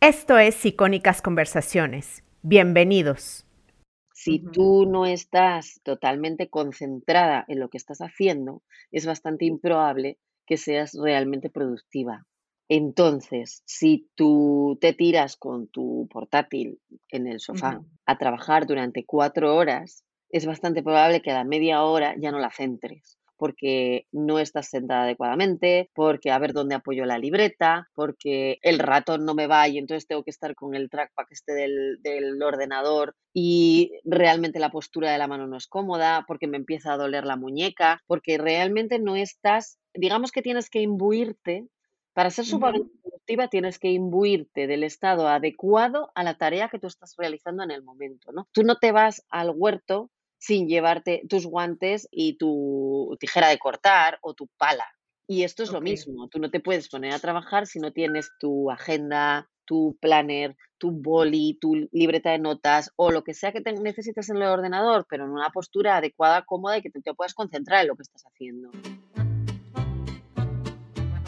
Esto es Icónicas Conversaciones. Bienvenidos. Si tú no estás totalmente concentrada en lo que estás haciendo, es bastante improbable que seas realmente productiva. Entonces, si tú te tiras con tu portátil en el sofá a trabajar durante cuatro horas, es bastante probable que a la media hora ya no la centres porque no estás sentada adecuadamente, porque a ver dónde apoyo la libreta, porque el ratón no me va y entonces tengo que estar con el trackpad este del, del ordenador y realmente la postura de la mano no es cómoda, porque me empieza a doler la muñeca, porque realmente no estás, digamos que tienes que imbuirte para ser súper productiva tienes que imbuirte del estado adecuado a la tarea que tú estás realizando en el momento, ¿no? Tú no te vas al huerto sin llevarte tus guantes y tu tijera de cortar o tu pala. Y esto es lo mismo, tú no te puedes poner a trabajar si no tienes tu agenda, tu planner, tu boli, tu libreta de notas o lo que sea que te necesites en el ordenador, pero en una postura adecuada, cómoda y que te puedas concentrar en lo que estás haciendo.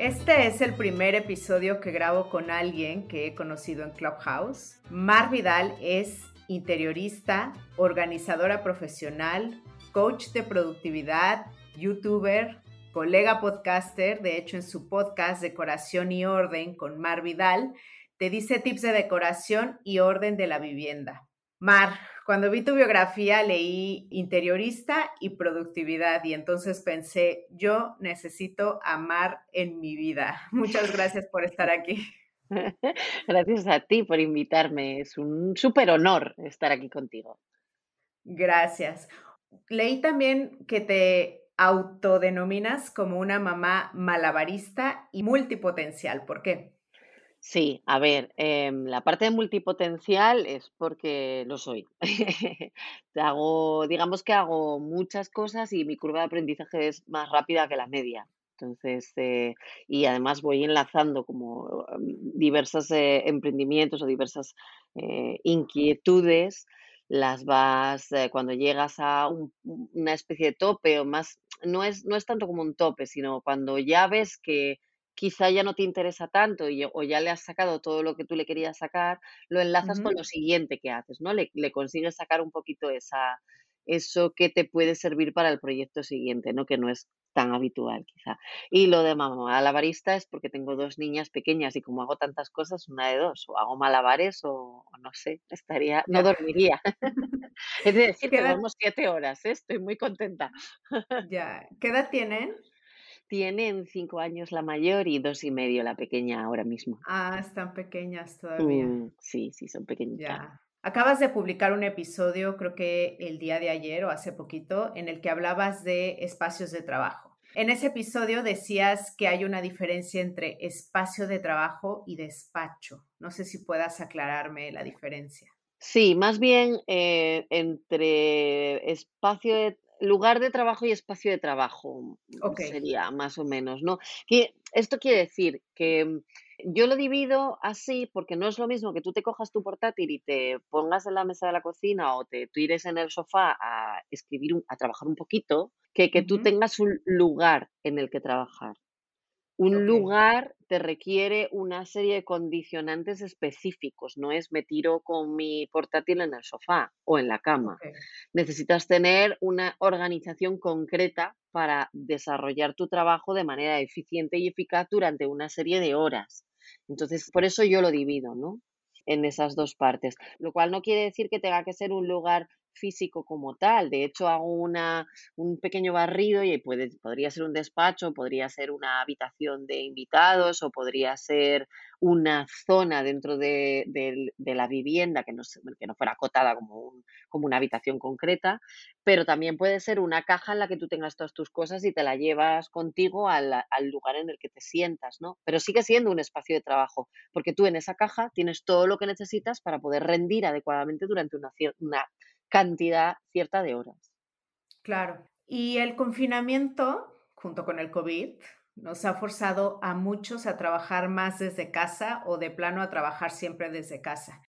Este es el primer episodio que grabo con alguien que he conocido en Clubhouse. Mar Vidal es interiorista, organizadora profesional, coach de productividad, youtuber, colega podcaster. De hecho, en su podcast Decoración y Orden con Mar Vidal, te dice tips de decoración y orden de la vivienda. Mar, cuando vi tu biografía leí interiorista y productividad y entonces pensé, yo necesito amar en mi vida. Muchas gracias por estar aquí. Gracias a ti por invitarme. Es un súper honor estar aquí contigo. Gracias. Leí también que te autodenominas como una mamá malabarista y multipotencial. ¿Por qué? Sí, a ver, em, la parte de multipotencial es porque lo soy. Hago, digamos que hago muchas cosas y mi curva de aprendizaje es más rápida que la media. Entonces, eh, y además voy enlazando como em, diversos eh, emprendimientos o diversas eh, inquietudes, las vas, cuando llegas a una especie de tope o más, no es, no es tanto como un tope, sino cuando ya ves que quizá ya no te interesa tanto y, o ya le has sacado todo lo que tú le querías sacar, lo enlazas con lo siguiente que haces, ¿no? Le, consigues sacar un poquito esa, eso que te puede servir para el proyecto siguiente, ¿no? Que no es tan habitual quizá. Y lo de mamá barista es porque tengo dos niñas pequeñas y como hago tantas cosas, una de dos, o hago malabares o, no sé, estaría, no dormiría. es decir, que duermo siete horas, ¿eh? estoy muy contenta. ya, ¿qué edad tienen? Tienen cinco años la mayor y dos y medio la pequeña ahora mismo. Ah, están pequeñas todavía. Mm, sí, sí, son pequeñitas. Ya. Acabas de publicar un episodio, creo que el día de ayer o hace poquito, en el que hablabas de espacios de trabajo. En ese episodio decías que hay una diferencia entre espacio de trabajo y despacho. No sé si puedas aclararme la diferencia. Sí, más bien eh, entre espacio de lugar de trabajo y espacio de trabajo sería más o menos, ¿no? Que esto quiere decir que mm, yo lo divido así porque no es lo mismo que tú te cojas tu portátil y te pongas en la mesa de la cocina o te tires en el sofá a escribir, a trabajar un poquito, que que tú tengas un lugar en el que trabajar. Un lugar te requiere una serie de condicionantes específicos, no es me tiro con mi portátil en el sofá o en la cama. Necesitas tener una organización concreta para desarrollar tu trabajo de manera eficiente y eficaz durante una serie de horas. Entonces, por eso yo lo divido, ¿no? En esas dos partes, lo cual no quiere decir que tenga que ser un lugar físico como tal. De hecho, hago una, un pequeño barrido y puede, podría ser un despacho, podría ser una habitación de invitados o podría ser una zona dentro de, la vivienda que no, que no fuera acotada como, como una habitación concreta, pero también puede ser una caja en la que tú tengas todas tus cosas y te la llevas contigo al, lugar en el que te sientas, ¿no? Pero sigue siendo un espacio de trabajo, porque tú en esa caja tienes todo lo que necesitas para poder rendir adecuadamente durante una, una cantidad cierta de horas. Claro. Y el confinamiento, junto con el COVID, nos ha forzado a muchos a trabajar más desde casa o de plano a trabajar siempre desde casa.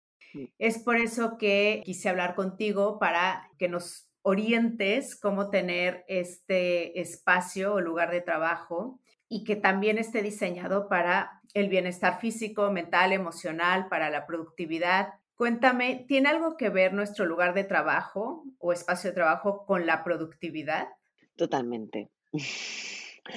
Es por eso que quise hablar contigo para que nos orientes cómo tener este espacio o lugar de trabajo y que también esté diseñado para el bienestar físico, mental, emocional, para la productividad. Cuéntame, ¿tiene algo que ver nuestro lugar de trabajo o espacio de trabajo con la productividad? Totalmente.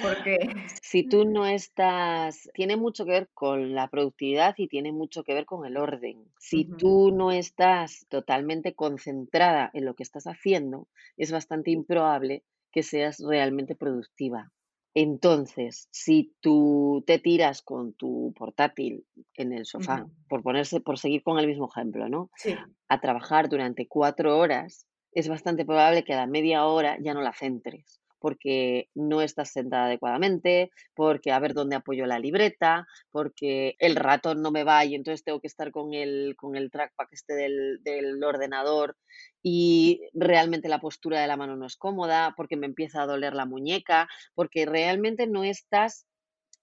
Porque si tú no estás, tiene mucho que ver con la productividad y tiene mucho que ver con el orden. Si tú no estás totalmente concentrada en lo que estás haciendo, es bastante improbable que seas realmente productiva. Entonces, si tú te tiras con tu portátil en el sofá, por ponerse, por seguir con el mismo ejemplo, ¿no? Sí. A trabajar durante cuatro horas, es bastante probable que a la media hora ya no la centres porque no estás sentada adecuadamente, porque a ver dónde apoyo la libreta, porque el ratón no me va y entonces tengo que estar con el, con el trackpad este del, del ordenador y realmente la postura de la mano no es cómoda, porque me empieza a doler la muñeca, porque realmente no estás,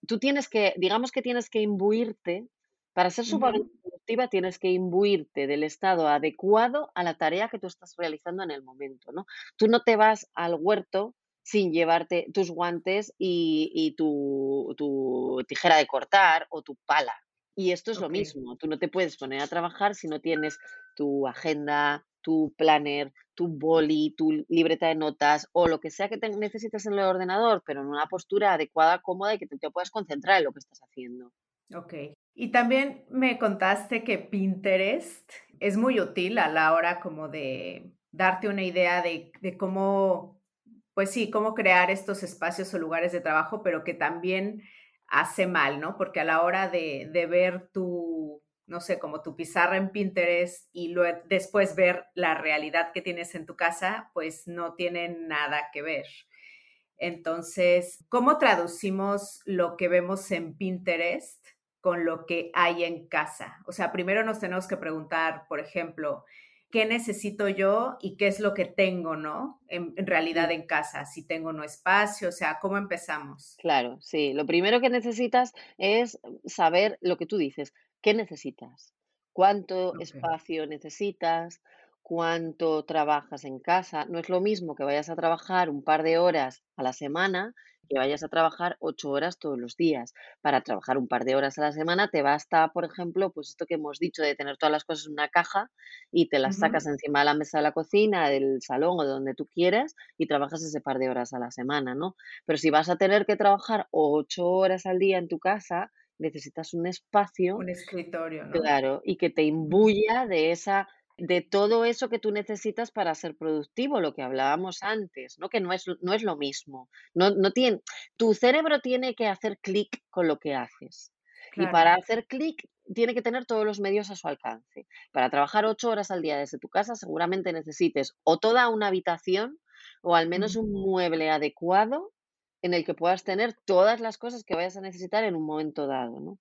tú tienes que, digamos que tienes que imbuirte, para ser súper productiva tienes que imbuirte del estado adecuado a la tarea que tú estás realizando en el momento, ¿no? Tú no te vas al huerto sin llevarte tus guantes y, tu, tijera de cortar o tu pala. Y esto es lo mismo, tú no te puedes poner a trabajar si no tienes tu agenda, tu planner, tu boli, tu libreta de notas o lo que sea que te necesites en el ordenador, pero en una postura adecuada, cómoda y que te puedas concentrar en lo que estás haciendo. Ok. Y también me contaste que Pinterest es muy útil a la hora como de darte una idea de, de cómo pues sí, cómo crear estos espacios o lugares de trabajo, pero que también hace mal, ¿no? Porque a la hora de, ver tu, no sé, como tu pizarra en Pinterest y luego, después ver la realidad que tienes en tu casa, pues no tiene nada que ver. Entonces, ¿cómo traducimos lo que vemos en Pinterest con lo que hay en casa? O sea, primero nos tenemos que preguntar, por ejemplo, qué necesito yo y qué es lo que tengo, ¿no? En, realidad en casa, si tengo no espacio, o sea, ¿cómo empezamos? Claro, sí. Lo primero que necesitas es saber lo que tú dices. ¿Qué necesitas? ¿Cuánto espacio necesitas? ¿Cuánto trabajas en casa? No es lo mismo que vayas a trabajar un par de horas a la semana que vayas a trabajar ocho horas todos los días. Para trabajar un par de horas a la semana te basta, por ejemplo, pues esto que hemos dicho de tener todas las cosas en una caja y te las sacas encima de la mesa de la cocina, del salón o de donde tú quieras y trabajas ese par de horas a la semana, ¿no? Pero si vas a tener que trabajar ocho horas al día en tu casa, necesitas un espacio. Un escritorio, ¿no? Claro, y que te imbuya de esa de todo eso que tú necesitas para ser productivo, lo que hablábamos antes, ¿no? Que no es, no es lo mismo. No, no tiene, tu cerebro tiene que hacer clic con lo que haces. Y para hacer clic tiene que tener todos los medios a su alcance. Para trabajar ocho horas al día desde tu casa seguramente necesites o toda una habitación o al menos un mueble adecuado en el que puedas tener todas las cosas que vayas a necesitar en un momento dado, ¿no?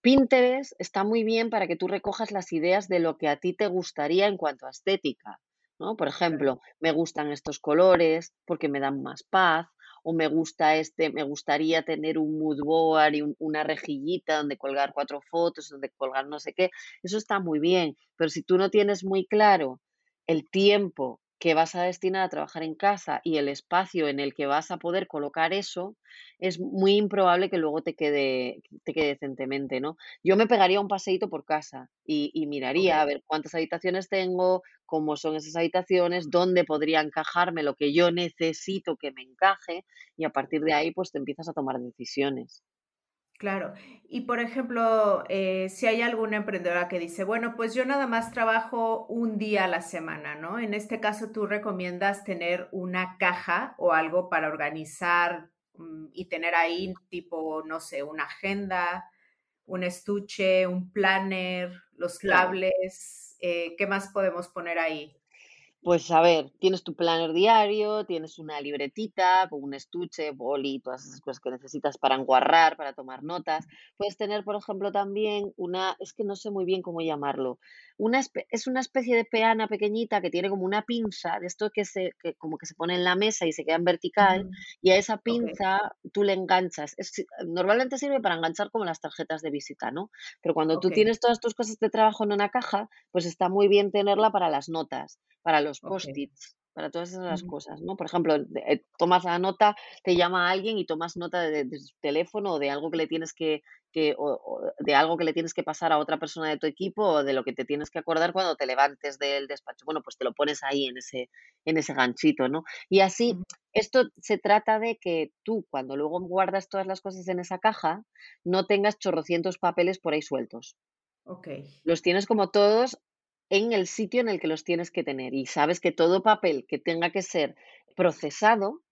Pinterest está muy bien para que tú recojas las ideas de lo que a ti te gustaría en cuanto a estética, ¿no? Por ejemplo, me gustan estos colores porque me dan más paz, o me gusta este, me gustaría tener un mood board y una rejillita donde colgar cuatro fotos, donde colgar no sé qué. Eso está muy bien, pero si tú no tienes muy claro el tiempo que vas a destinar a trabajar en casa y el espacio en el que vas a poder colocar eso, es muy improbable que luego te quede, te quede decentemente, ¿no? Yo me pegaría un paseíto por casa y, miraría a ver cuántas habitaciones tengo, cómo son esas habitaciones, dónde podría encajarme lo que yo necesito que me encaje y a partir de ahí pues te empiezas a tomar decisiones. Claro. Y por ejemplo, eh, si hay alguna emprendedora que dice, bueno, pues yo nada más trabajo un día a la semana, ¿no? En este caso, tú recomiendas tener una caja o algo para organizar mm, y tener ahí tipo, no sé, una agenda, un estuche, un planner, los cables. Eh, ¿Qué más podemos poner ahí? Pues a ver, tienes tu planner diario, tienes una libretita con un estuche, boli, todas esas cosas que necesitas para enguarrar, para tomar notas. Puedes tener, por ejemplo, también una, es que no sé muy bien cómo llamarlo, una es una especie de peana pequeñita que tiene como una pinza, de esto que se, que como que se pone en la mesa y se queda en vertical, y a esa pinza tú le enganchas. normalmente sirve para enganchar como las tarjetas de visita, ¿no? Pero cuando tú tienes todas tus cosas de trabajo en una caja, pues está muy bien tenerla para las notas, para los post-its para todas esas cosas, ¿no? Por ejemplo, eh, tomas la nota, te llama alguien y tomas nota de, su teléfono o de algo que le tienes que, que o, de algo que le tienes que pasar a otra persona de tu equipo o de lo que te tienes que acordar cuando te levantes del despacho. Bueno, pues te lo pones ahí en ese, en ese ganchito, ¿no? Y así, esto se trata de que tú, cuando luego guardas todas las cosas en esa caja, no tengas chorrocientos papeles por ahí sueltos. Ok. Los tienes como todos en el sitio en el que los tienes que tener y sabes que todo papel que tenga que ser procesado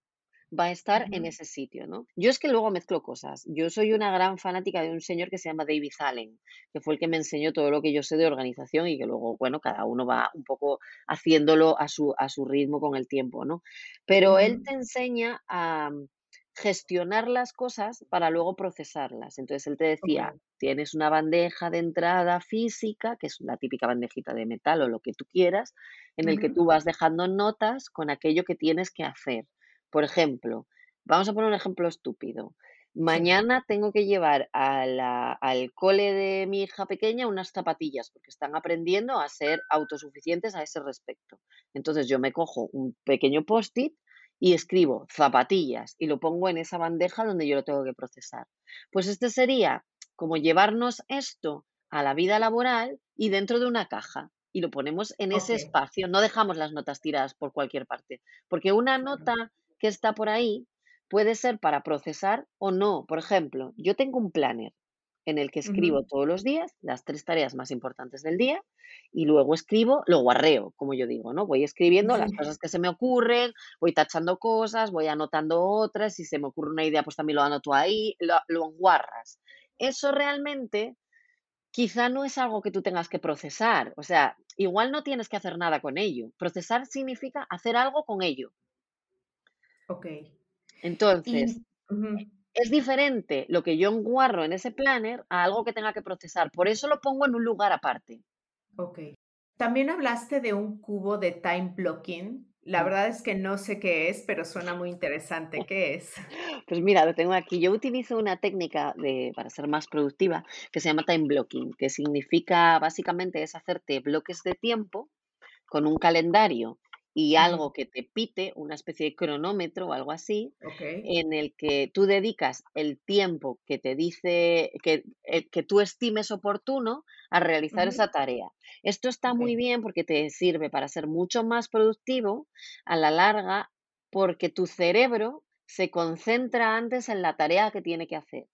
va a estar en ese sitio, ¿no? Yo es que luego mezclo cosas. Yo soy una gran fanática de un señor que se llama David Allen, que fue el que me enseñó todo lo que yo sé de organización y que luego, bueno, cada uno va un poco haciéndolo a su, a su ritmo con el tiempo, ¿no? Pero él te enseña a, gestionar las cosas para luego procesarlas. Entonces él te decía, tienes una bandeja de entrada física, que es la típica bandejita de metal o lo que tú quieras, en el que tú vas dejando notas con aquello que tienes que hacer. Por ejemplo, vamos a poner un ejemplo estúpido. Mañana tengo que llevar al cole de mi hija pequeña unas zapatillas porque están aprendiendo a ser autosuficientes a ese respecto. Entonces yo me cojo un pequeño post-it y escribo zapatillas y lo pongo en esa bandeja donde yo lo tengo que procesar. Pues este sería como llevarnos esto a la vida laboral y dentro de una caja y lo ponemos en ese espacio, no dejamos las notas tiradas por cualquier parte, porque una nota que está por ahí puede ser para procesar o no. Por ejemplo, yo tengo un planner en el que escribo todos los días las tres tareas más importantes del día y luego escribo, lo guarreo, como yo digo, ¿no? Voy escribiendo las cosas que se me ocurren, voy tachando cosas, voy anotando otras, si se me ocurre una idea, pues también lo anoto ahí, lo, lo guarras. Eso realmente quizá no es algo que tú tengas que procesar, o sea, igual no tienes que hacer nada con ello. Procesar significa hacer algo con ello. Ok. Entonces, es diferente lo que yo enguarro en ese planner a algo que tenga que procesar. Por eso lo pongo en un lugar aparte. Ok. También hablaste de un cubo de time blocking. La verdad es que no sé qué es, pero suena muy interesante. ¿Qué es? Pues mira, lo tengo aquí. Yo utilizo una técnica de, para ser más productiva que se llama time blocking, que significa básicamente es hacerte bloques de tiempo con un calendario y algo que te pite, una especie de cronómetro o algo así, en el que tú dedicas el tiempo que te dice, que, eh, que tú estimes oportuno a realizar esa tarea. Esto está muy bien porque te sirve para ser mucho más productivo a la larga porque tu cerebro se concentra antes en la tarea que tiene que hacer.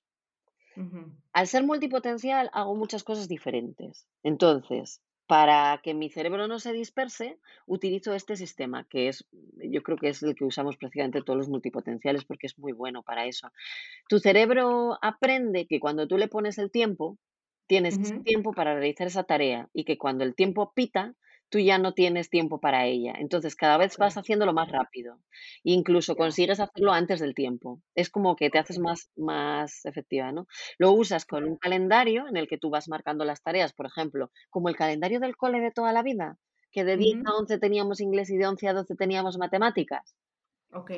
Al ser multipotencial hago muchas cosas diferentes. Entonces, para que mi cerebro no se disperse, utilizo este sistema, que es, yo creo que es el que usamos prácticamente todos los multipotenciales porque es muy bueno para eso. Tu cerebro aprende que cuando tú le pones el tiempo, tienes tiempo para realizar esa tarea y que cuando el tiempo pita, tú ya no tienes tiempo para ella. Entonces, cada vez vas haciéndolo más rápido. Incluso consigues hacerlo antes del tiempo. Es como que te haces más, más efectiva, ¿no? Lo usas con un calendario en el que tú vas marcando las tareas, por ejemplo, como el calendario del cole de toda la vida, que de 10 a 11 teníamos inglés y de 11 a 12 teníamos matemáticas. Ok.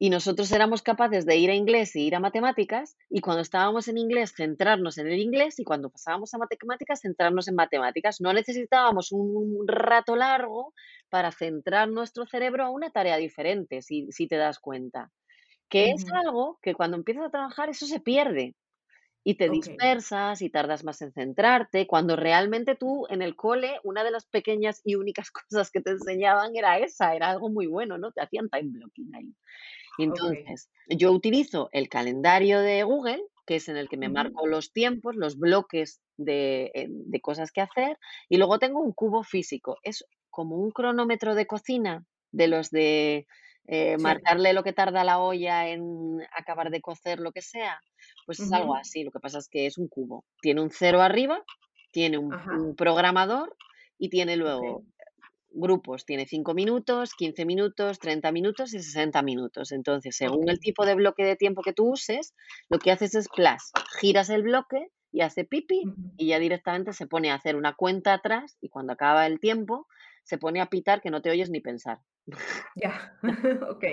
Y nosotros éramos capaces de ir a inglés y ir a matemáticas, y cuando estábamos en inglés, centrarnos en el inglés, y cuando pasábamos a matemáticas, centrarnos en matemáticas. No necesitábamos un rato largo para centrar nuestro cerebro a una tarea diferente, si, te das cuenta. Que es algo que cuando empiezas a trabajar, eso se pierde. Y te dispersas y tardas más en centrarte, cuando realmente tú en el cole, una de las pequeñas y únicas cosas que te enseñaban era esa, era algo muy bueno, ¿no? Te hacían time blocking ahí. Entonces, yo utilizo el calendario de Google que es en el que me marco los tiempos, los bloques de, eh, de cosas que hacer, y luego tengo un cubo físico. Es como un cronómetro de cocina de los de eh, marcarle lo que tarda la olla en acabar de cocer lo que sea, pues es algo así. Lo que pasa es que es un cubo. Tiene un cero arriba, tiene un, programador y tiene luego grupos. Tiene 5 minutos, 15 minutos, 30 minutos y 60 minutos. Entonces, según el tipo de bloque de tiempo que tú uses, lo que haces es plus, giras el bloque y hace pipi y ya directamente se pone a hacer una cuenta atrás y cuando acaba el tiempo se pone a pitar que no te oyes ni pensar. Ya, ok.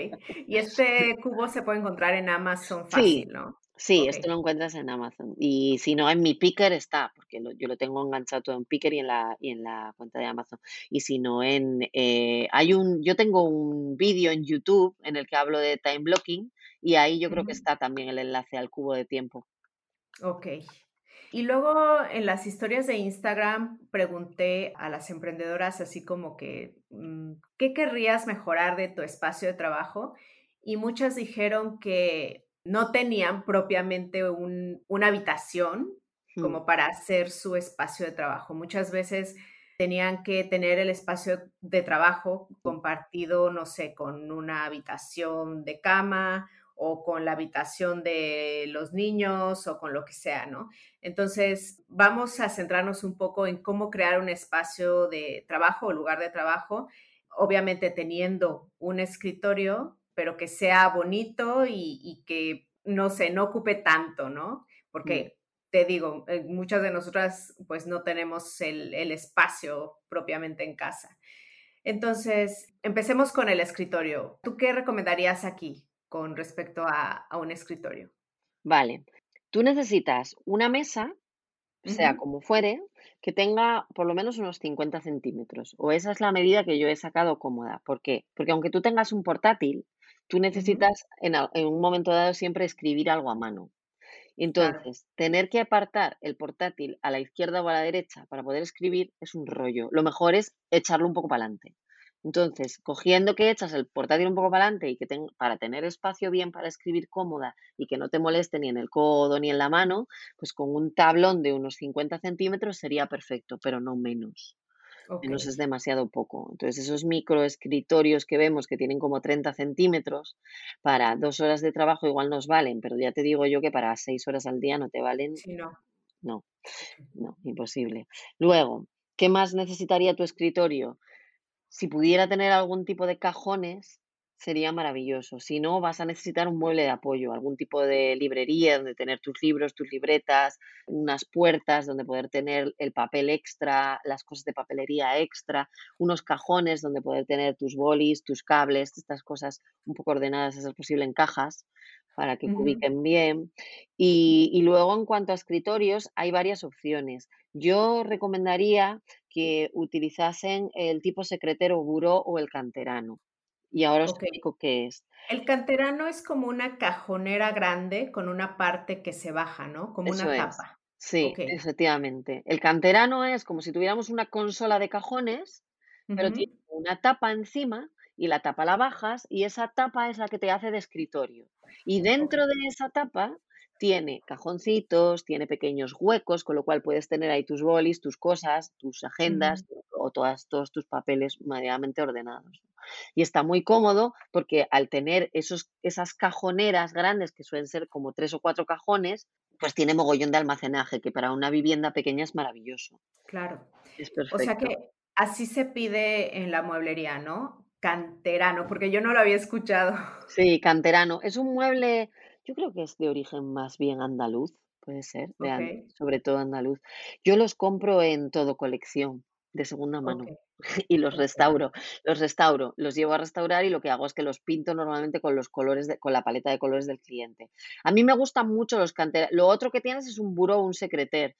Y este cubo se puede encontrar en Amazon fácil, ¿no? Sí, esto lo encuentras en Amazon. Y si no, en mi Picker está, porque yo lo tengo enganchado todo en Picker y en la, y en la cuenta de Amazon. Y si no, en eh, hay un, yo tengo un vídeo en YouTube en el que hablo de time blocking y ahí yo creo que está también el enlace al cubo de tiempo. Ok. Y luego en las historias de Instagram pregunté a las emprendedoras así como que, mm, ¿qué querrías mejorar de tu espacio de trabajo? Y muchas dijeron que no tenían propiamente una habitación hmm. como para hacer su espacio de trabajo. Muchas veces tenían que tener el espacio de trabajo compartido, no sé, con una habitación de cama o con la habitación de los niños o con lo que sea, ¿no? Entonces, vamos a centrarnos un poco en cómo crear un espacio de trabajo o lugar de trabajo, obviamente teniendo un escritorio, pero que sea bonito y, que, no sé, no ocupe tanto, ¿no? Porque... Te digo, eh, muchas de nosotras pues no tenemos el, el espacio propiamente en casa. Entonces, empecemos con el escritorio. ¿Tú qué recomendarías aquí? Con respecto a, un escritorio. Vale, tú necesitas una mesa, sea como fuere, que tenga por lo menos unos 50 centímetros. O esa es la medida que yo he sacado cómoda. ¿Por qué? Porque aunque tú tengas un portátil, tú necesitas en, un momento dado siempre escribir algo a mano. Entonces, tener que apartar el portátil a la izquierda o a la derecha para poder escribir es un rollo. Lo mejor es echarlo un poco para adelante. Entonces, cogiendo que echas el portátil un poco para adelante y que para tener espacio bien para escribir cómoda y que no te moleste ni en el codo ni en la mano, pues con un tablón de unos 50 centímetros sería perfecto, pero no menos. Menos es demasiado poco. Entonces, esos microescritorios que vemos que tienen como 30 centímetros, para dos horas de trabajo igual nos valen, pero ya te digo yo que para seis horas al día no te valen. Sí, no. No, no, imposible. Luego, ¿qué más necesitaría tu escritorio? Si pudiera tener algún tipo de cajones, sería maravilloso. Si no, vas a necesitar un mueble de apoyo, algún tipo de librería donde tener tus libros, tus libretas, unas puertas donde poder tener el papel extra, las cosas de papelería extra, unos cajones donde poder tener tus bolis, tus cables, estas cosas un poco ordenadas, si es posible, en cajas para que ubiquen bien. Y, y luego, en cuanto a escritorios, hay varias opciones. Yo recomendaría que utilizasen el tipo secretero buró o el canterano. Y ahora os explico qué es. El canterano es como una cajonera grande con una parte que se baja, ¿no? Como una tapa. Sí, efectivamente. El canterano es como si tuviéramos una consola de cajones, pero tiene una tapa encima y la tapa la bajas y esa tapa es la que te hace de escritorio. Y dentro de esa tapa tiene cajoncitos, tiene pequeños huecos, con lo cual puedes tener ahí tus bolis, tus cosas, tus agendas o todas, todos tus papeles medianamente ordenados. Y está muy cómodo porque al tener esos, esas cajoneras grandes, que suelen ser como tres o cuatro cajones, pues tiene mogollón de almacenaje, que para una vivienda pequeña es maravilloso. Claro. O sea que así se pide en la mueblería, ¿no? Canterano, porque yo no lo había escuchado. Sí, canterano. Es un mueble yo creo que es de origen más bien andaluz, puede ser, sobre todo andaluz. Yo los compro en todo colección, de segunda mano, y los restauro. Los restauro, los llevo a restaurar y lo que hago es que los pinto normalmente con los colores, de, con la paleta de colores del cliente. A mí me gustan mucho los canteranos. Lo otro que tienes es un buró, un secreter.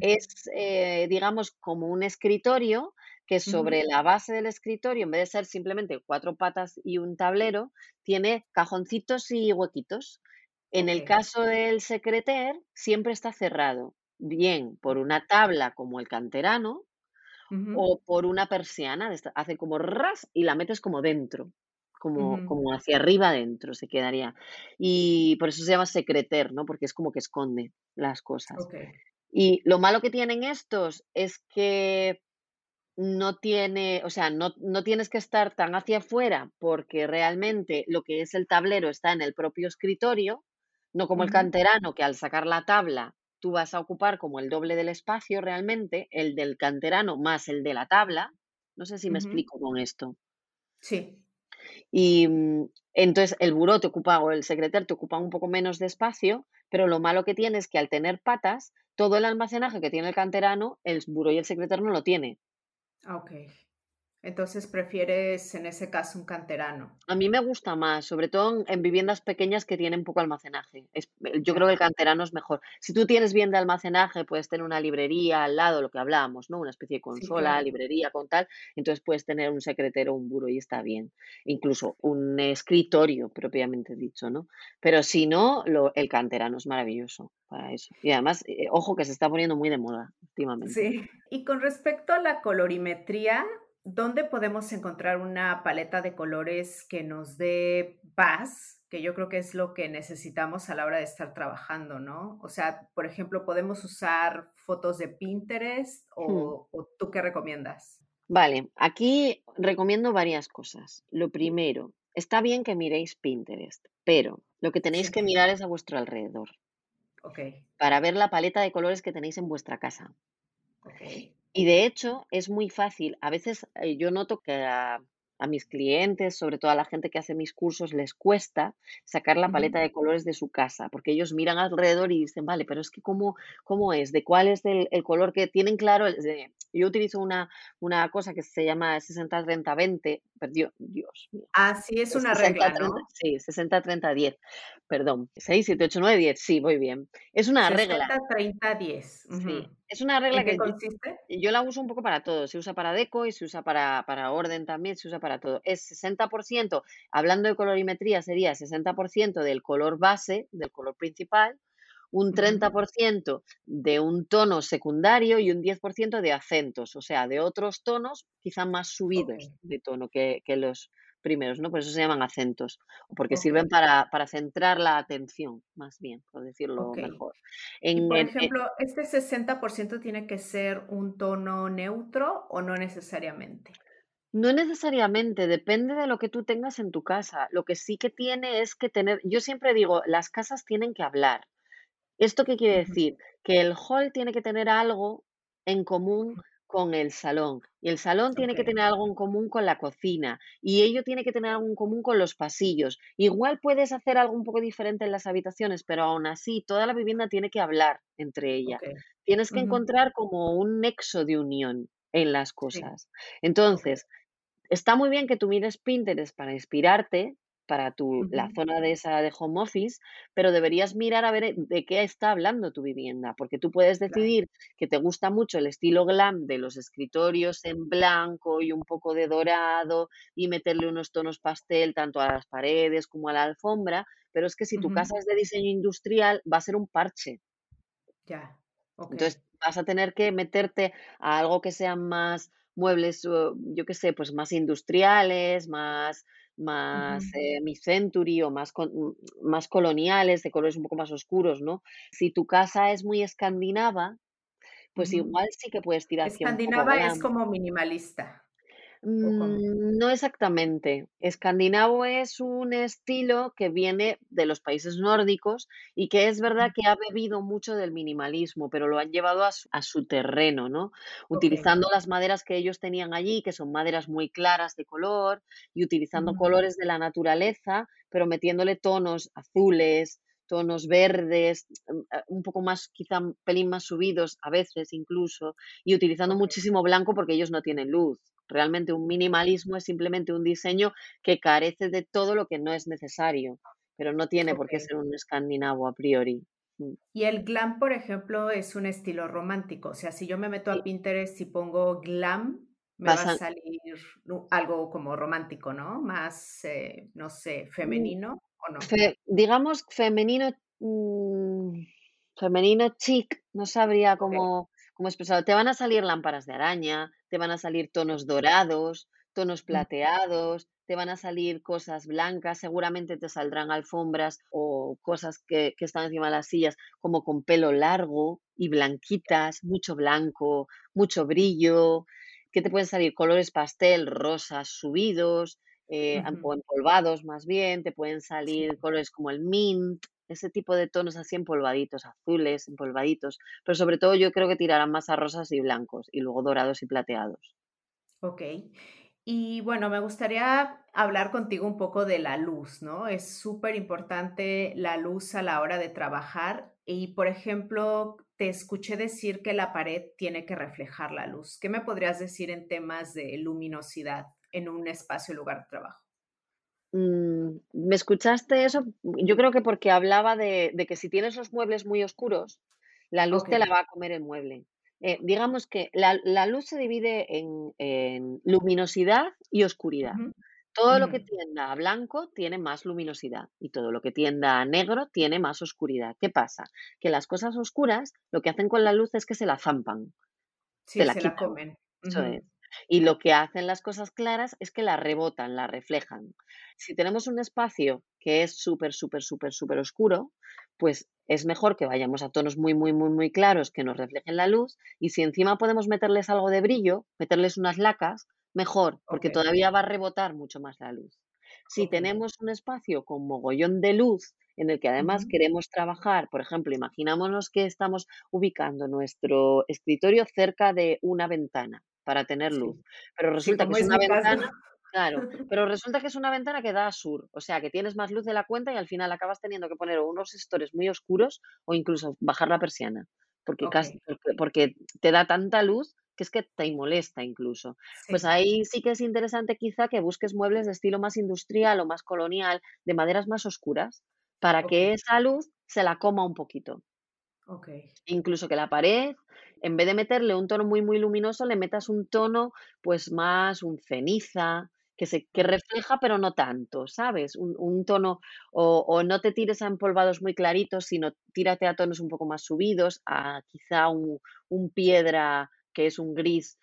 Es, eh, digamos, como un escritorio que sobre la base del escritorio, en vez de ser simplemente cuatro patas y un tablero, tiene cajoncitos y huequitos. En el caso del secreter, siempre está cerrado, bien por una tabla como el canterano o por una persiana, hace como ras y la metes como dentro. como, como hacia arriba adentro se quedaría. Y por eso se llama secreter, ¿no? Porque es como que esconde las cosas. Y lo malo que tienen estos es que no tiene, o sea, no, no tienes que estar tan hacia afuera porque realmente lo que es el tablero está en el propio escritorio, no como el canterano que al sacar la tabla tú vas a ocupar como el doble del espacio realmente, el del canterano más el de la tabla. No sé si me explico con esto. Sí. Y mm, entonces el buró te ocupa o el secreter te ocupa un poco menos de espacio, pero lo malo que tiene es que al tener patas, todo el almacenaje que tiene el canterano, el buró y el secreter no lo tiene. Ah, okey. Entonces, prefieres, en ese caso, un canterano. A mí me gusta más, sobre todo en en viviendas pequeñas que tienen poco almacenaje. Es eh, yo creo que el canterano es mejor. Si tú tienes bien de almacenaje, puedes tener una librería al lado, lo que hablábamos, ¿no? Una especie de Sí, consola, claro. librería con tal, entonces puedes tener un secretero un buró y está bien. Incluso un escritorio propiamente dicho, ¿no? Pero si no, lo el canterano es maravilloso para eso. Y además, eh, ojo que se está poniendo muy de moda últimamente. Sí. Y con respecto a la colorimetría, ¿dónde podemos encontrar una paleta de colores que nos dé paz? Que yo creo que es lo que necesitamos a la hora de estar trabajando, ¿no? O sea, por ejemplo, ¿podemos usar fotos de Pinterest Hmm. o tú qué recomiendas? Vale, aquí recomiendo varias cosas. Lo primero, está bien que miréis Pinterest, pero lo que tenéis Sí. que mirar es a vuestro alrededor Okey, para ver la paleta de colores que tenéis en vuestra casa. Y de hecho, es muy fácil. A veces eh, yo noto que a, a mis clientes, sobre todo a la gente que hace mis cursos, les cuesta sacar la paleta de colores de su casa, porque ellos miran alrededor y dicen, vale, pero es que cómo, cómo es, de cuál es el, el color que tienen claro. yo utilizo una, una cosa que se llama 60-30-20, pero Dios, mío. Ah, sí, es una 60, regla, 30, ¿no? sí, 60, 30, 10. Perdón, 6, 7, 8, 9, 10. Sí, voy bien. Es una regla, 60, 30, 10. sí. Es una regla ¿En qué que consiste? yo la uso un poco para todo, se usa para deco y se usa para para orden también, se usa para todo. Es 60%, hablando de colorimetría, sería 60% del color base, del color principal, un Ujú. 30% de un tono secundario y un 10% de acentos, o sea, de otros tonos quizá más subidos de tono que que los primeros, ¿no? Por eso se llaman acentos, porque sirven para para centrar la atención, más bien, por decirlo mejor. Y, En por el e ejemplo, ¿este 60% tiene que ser un tono neutro o no necesariamente? No necesariamente, depende de lo que tú tengas en tu casa. Lo que sí que tiene es que tener yo siempre digo, las casas tienen que hablar. ¿Esto qué quiere decir? Que el hall tiene que tener algo en común con el salón, y el salón tiene que tener algo en común con la cocina, y ello tiene que tener algo en común con los pasillos. Igual puedes hacer algo un poco diferente en las habitaciones, pero aún así toda la vivienda tiene que hablar entre ella. Tienes que encontrar como un nexo de unión en las cosas. Entonces, Está muy bien que tú mires Pinterest para inspirarte, para tu la zona de esa de home office, pero deberías mirar a ver, de qué está hablando tu vivienda, porque tú puedes claro. decidir que te gusta mucho el estilo glam de los escritorios en blanco y un poco de dorado, y meterle unos tonos pastel tanto a las paredes como a la alfombra, pero es que si tu casa es de diseño industrial, va a ser un parche. ya, Entonces, vas a tener que meterte a algo que sean más muebles, yo qué sé, pues más industriales, más más, Ujú, eh, mid-century o más con mm, más coloniales, de colores un poco más oscuros, ¿no? Si tu casa es muy escandinava, pues igual sí que puedes tirar hacia un poco Escandinava es como minimalista. Mm, no exactamente. Escandinavo es un estilo que viene de los países nórdicos y que es verdad que ha bebido mucho del minimalismo, pero lo han llevado a su, a su terreno, ¿no? Utilizando las maderas que ellos tenían allí, que son maderas muy claras de color, y utilizando colores de la naturaleza, pero metiéndole tonos azules, tonos verdes, mm, eh, un poco más, quizá un pelín más subidos, a veces incluso, y utilizando muchísimo blanco porque ellos no tienen luz. Realmente un minimalismo es simplemente un diseño que carece de todo lo que no es necesario, pero no tiene por qué ser un escandinavo a priori. Mm, Y el glam, por ejemplo, es un estilo romántico. O sea, si yo me meto a Pinterest y pongo glam, me va vas a a salir algo como romántico, ¿no? Más, eh, no sé, mm, ¿femenino o no? fe digamos femenino, mm, femenino chic, no sabría cómo cómo expresarlo. Te van a salir lámparas de araña, te van a salir tonos dorados, tonos mm, plateados, te van a salir cosas blancas, seguramente te saldrán alfombras o cosas que, que están encima de las sillas como con pelo largo y blanquitas, mucho blanco, mucho brillo, que te pueden salir colores pastel, rosas subidos, eh, o empolvados más bien, te pueden salir colores como el mint, ese tipo de tonos así empolvaditos, azules, empolvaditos, pero sobre todo yo creo que tirarán más a rosas y blancos y luego dorados y plateados. Ok. Y bueno, me gustaría hablar contigo un poco de la luz, ¿no? Es súper importante la luz a la hora de trabajar y, por ejemplo, te escuché decir que la pared tiene que reflejar la luz. ¿Qué me podrías decir en temas de luminosidad en un espacio lugar de trabajo? Mm, ¿Me escuchaste eso? Yo creo que porque hablaba de, que si tienes los muebles muy oscuros, la luz te la va a comer el mueble. Eh, digamos que la, luz se divide en, luminosidad y oscuridad. Todo lo que tienda a blanco tiene más luminosidad y todo lo que tienda a negro tiene más oscuridad. ¿Qué pasa? Que las cosas oscuras lo que hacen con la luz es que se la zampan. se la, comen. Eso es. Y lo que hacen las cosas claras es que la rebotan, la reflejan. Si tenemos un espacio que es súper, súper, súper, súper oscuro, pues es mejor que vayamos a tonos muy, muy, muy, muy claros que nos reflejen la luz. Y si encima podemos meterles algo de brillo, meterles unas lacas, mejor, porque todavía va a rebotar mucho más la luz. Si tenemos un espacio con mogollón de luz en el que además queremos trabajar, por ejemplo, imaginámonos que estamos ubicando nuestro escritorio cerca de una ventana para tener luz. Pero resulta que es una ventana, claro, pero resulta que es una ventana que da a sur, o sea, que tienes más luz de la cuenta y al final acabas teniendo que poner unos estores muy oscuros o incluso bajar la persiana, porque, casi, porque, te da tanta luz que es que te molesta incluso. Pues ahí sí que es interesante quizá que busques muebles de estilo más industrial o más colonial, de maderas más oscuras, para que esa luz se la coma un poquito. Incluso que la pared, en vez de meterle un tono muy, muy luminoso, le metas un tono, pues más un ceniza, que, se, que refleja, pero no tanto, ¿sabes? Un, tono, o, no te tires a empolvados muy claritos, sino tírate a tonos un poco más subidos, a quizá un, piedra que es un gris,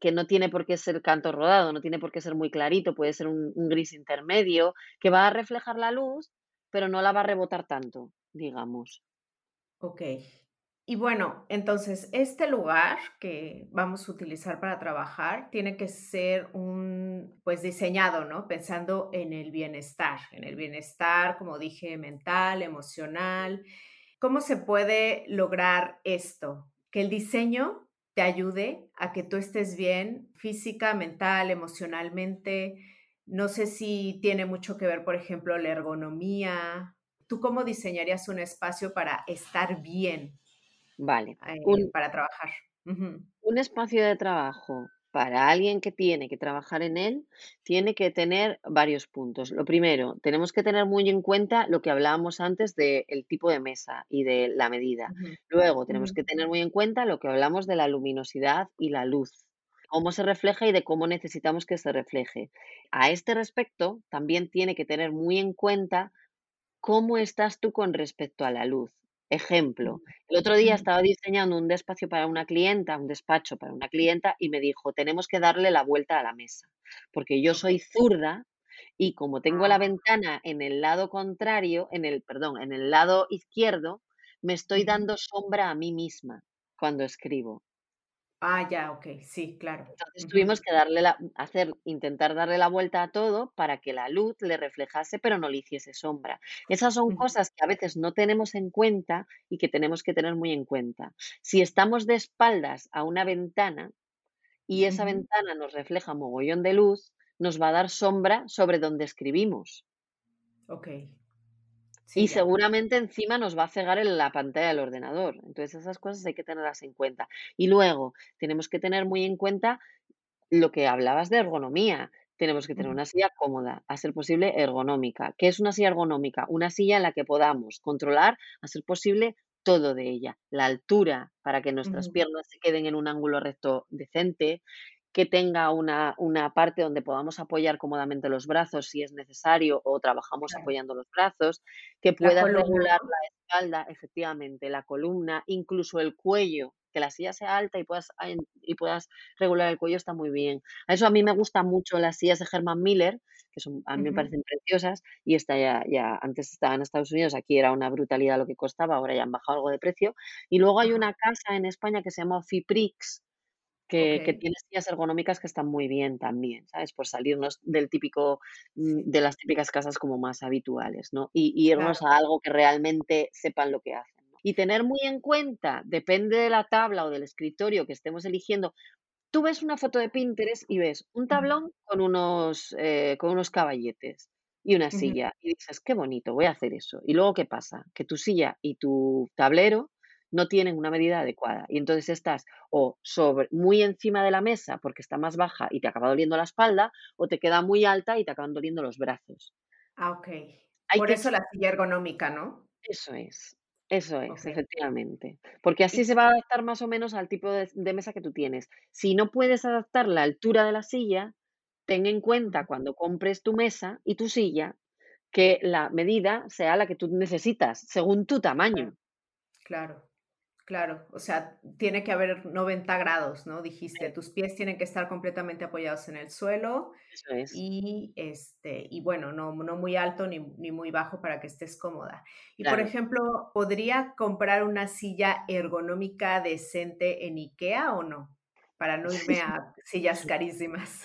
que no tiene por qué ser canto rodado, no tiene por qué ser muy clarito, puede ser un, un gris intermedio, que va a reflejar la luz, pero no la va a rebotar tanto, digamos. Ok. Y bueno, entonces este lugar que vamos a utilizar para trabajar tiene que ser un, pues diseñado, ¿no? Pensando en el bienestar, en el bienestar, como dije, mental, emocional. ¿Cómo se puede lograr esto? Que el diseño te ayude a que tú estés bien física, mental, emocionalmente. No sé si tiene mucho que ver, por ejemplo, la ergonomía, ¿Tú cómo diseñarías un espacio para estar bien? Vale. Eh, para trabajar. Un espacio de trabajo para alguien que tiene que trabajar en él, tiene que tener varios puntos. Lo primero, tenemos que tener muy en cuenta lo que hablábamos antes del tipo de mesa y de la medida. Luego, tenemos que tener muy en cuenta lo que hablamos de la luminosidad y la luz cómo se refleja y de cómo necesitamos que se refleje. A este respecto, también tiene que tener muy en cuenta ¿Cómo estás tú con respecto a la luz? Ejemplo, el otro día estaba diseñando un despacio para una clienta, un despacho para una clienta, y me dijo, tenemos que darle la vuelta a la mesa, porque yo soy zurda y como tengo la ah. ventana en el lado contrario, en el, perdón, en el lado izquierdo, me estoy dando sombra a mí misma cuando escribo. Ah, ya, ok, sí, claro. Entonces tuvimos que darle la, hacer, intentar darle la vuelta a todo para que la luz le reflejase, pero no le hiciese sombra. Esas son cosas que a veces no tenemos en cuenta y que tenemos que tener muy en cuenta. Si estamos de espaldas a una ventana y esa ventana nos refleja mogollón de luz, nos va a dar sombra sobre donde escribimos. Ok y seguramente encima nos va a cegar en la pantalla del ordenador. Entonces esas cosas hay que tenerlas en cuenta. Y luego tenemos que tener muy en cuenta lo que hablabas de ergonomía. Tenemos que tener una silla cómoda, a ser posible ergonómica. ¿Qué es una silla ergonómica? Una silla en la que podamos controlar, a ser posible, todo de ella. La altura, para que nuestras piernas se queden en un ángulo recto decente, que tenga una, parte donde podamos apoyar cómodamente los brazos si es necesario o trabajamos apoyando los brazos, que pueda regular la espalda, efectivamente, la columna, incluso el cuello, que la silla sea alta y puedas, y puedas regular el cuello está muy bien. A eso a mí me gustan mucho las sillas de Herman Miller, que son, a mí me parecen preciosas, y esta ya, ya antes estaba en Estados Unidos, aquí era una brutalidad lo que costaba, ahora ya han bajado algo de precio. Y luego hay una casa en España que se llama Fiprix, que, que, tiene sillas ergonómicas que están muy bien también, ¿sabes? Por salirnos del típico, mm, de las típicas casas como más habituales, ¿no? Y, irnos a algo que realmente sepan lo que hacen. Y tener muy en cuenta, depende de la tabla o del escritorio que estemos eligiendo, tú ves una foto de Pinterest y ves un tablón con unos, eh, con unos caballetes y una silla. Y dices, qué bonito, voy a hacer eso. Y luego, ¿qué pasa? Que tu silla y tu tablero no tienen una medida adecuada. Y entonces estás o sobre, muy encima de la mesa porque está más baja y te acaba doliendo la espalda, o te queda muy alta y te acaban doliendo los brazos. Ah, ok. Por eso la silla ergonómica, ¿no? Eso es. Eso es, efectivamente. Porque así se va a adaptar más o menos al tipo de, mesa que tú tienes. Si no puedes adaptar la altura de la silla, ten en cuenta cuando compres tu mesa y tu silla que la medida sea la que tú necesitas, según tu tamaño. Claro. Claro, o sea, tiene que haber 90 grados, ¿no? Dijiste, tus pies tienen que estar completamente apoyados en el suelo. Eso es. Y, este, y bueno, no, no muy alto ni, ni muy bajo para que estés cómoda. Y por ejemplo, ¿podría comprar una silla ergonómica decente en IKEA o no? Para no irme a sillas carísimas.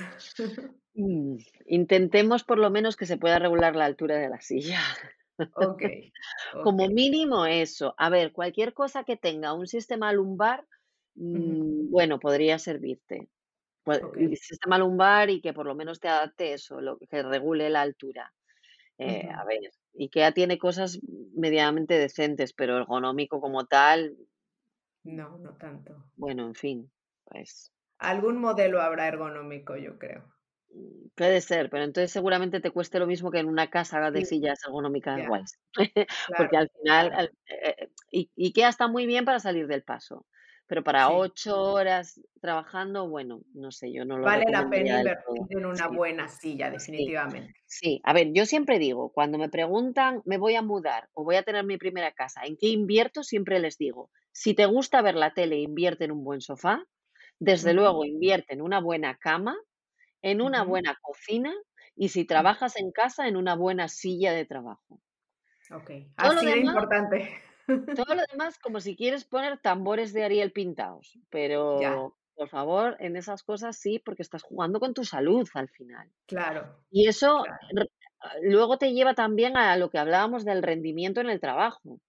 Mm, intentemos por lo menos que se pueda regular la altura de la silla. Ok. Como mínimo eso. A ver, cualquier cosa que tenga un sistema lumbar, mm, bueno, podría servirte. Pues, sistema lumbar y que por lo menos te adapte eso, lo que regule la altura. Eh, a ver, IKEA tiene cosas medianamente decentes, pero ergonómico como tal, No, no tanto. bueno, en fin, pues Algún modelo habrá ergonómico, yo creo. Puede ser, pero entonces seguramente te cueste lo mismo que en una casa de sillas ergonómicas guays. Porque al final, eh, y, queda está muy bien para salir del paso, pero para ocho horas trabajando, bueno, no sé, yo no lo Vale la pena invertir en una buena silla, definitivamente. Sí. a ver, yo siempre digo, cuando me preguntan, me voy a mudar o voy a tener mi primera casa, ¿en qué invierto? Siempre les digo, si te gusta ver la tele, invierte en un buen sofá, desde luego invierte en una buena cama, en una buena cocina y si trabajas en casa, en una buena silla de trabajo. Ok, así de importante. Todo lo demás, como si quieres poner tambores de Ariel pintados, pero por favor, en esas cosas sí, porque estás jugando con tu salud al final. Claro. Y eso luego te lleva también a lo que hablábamos del rendimiento en el trabajo.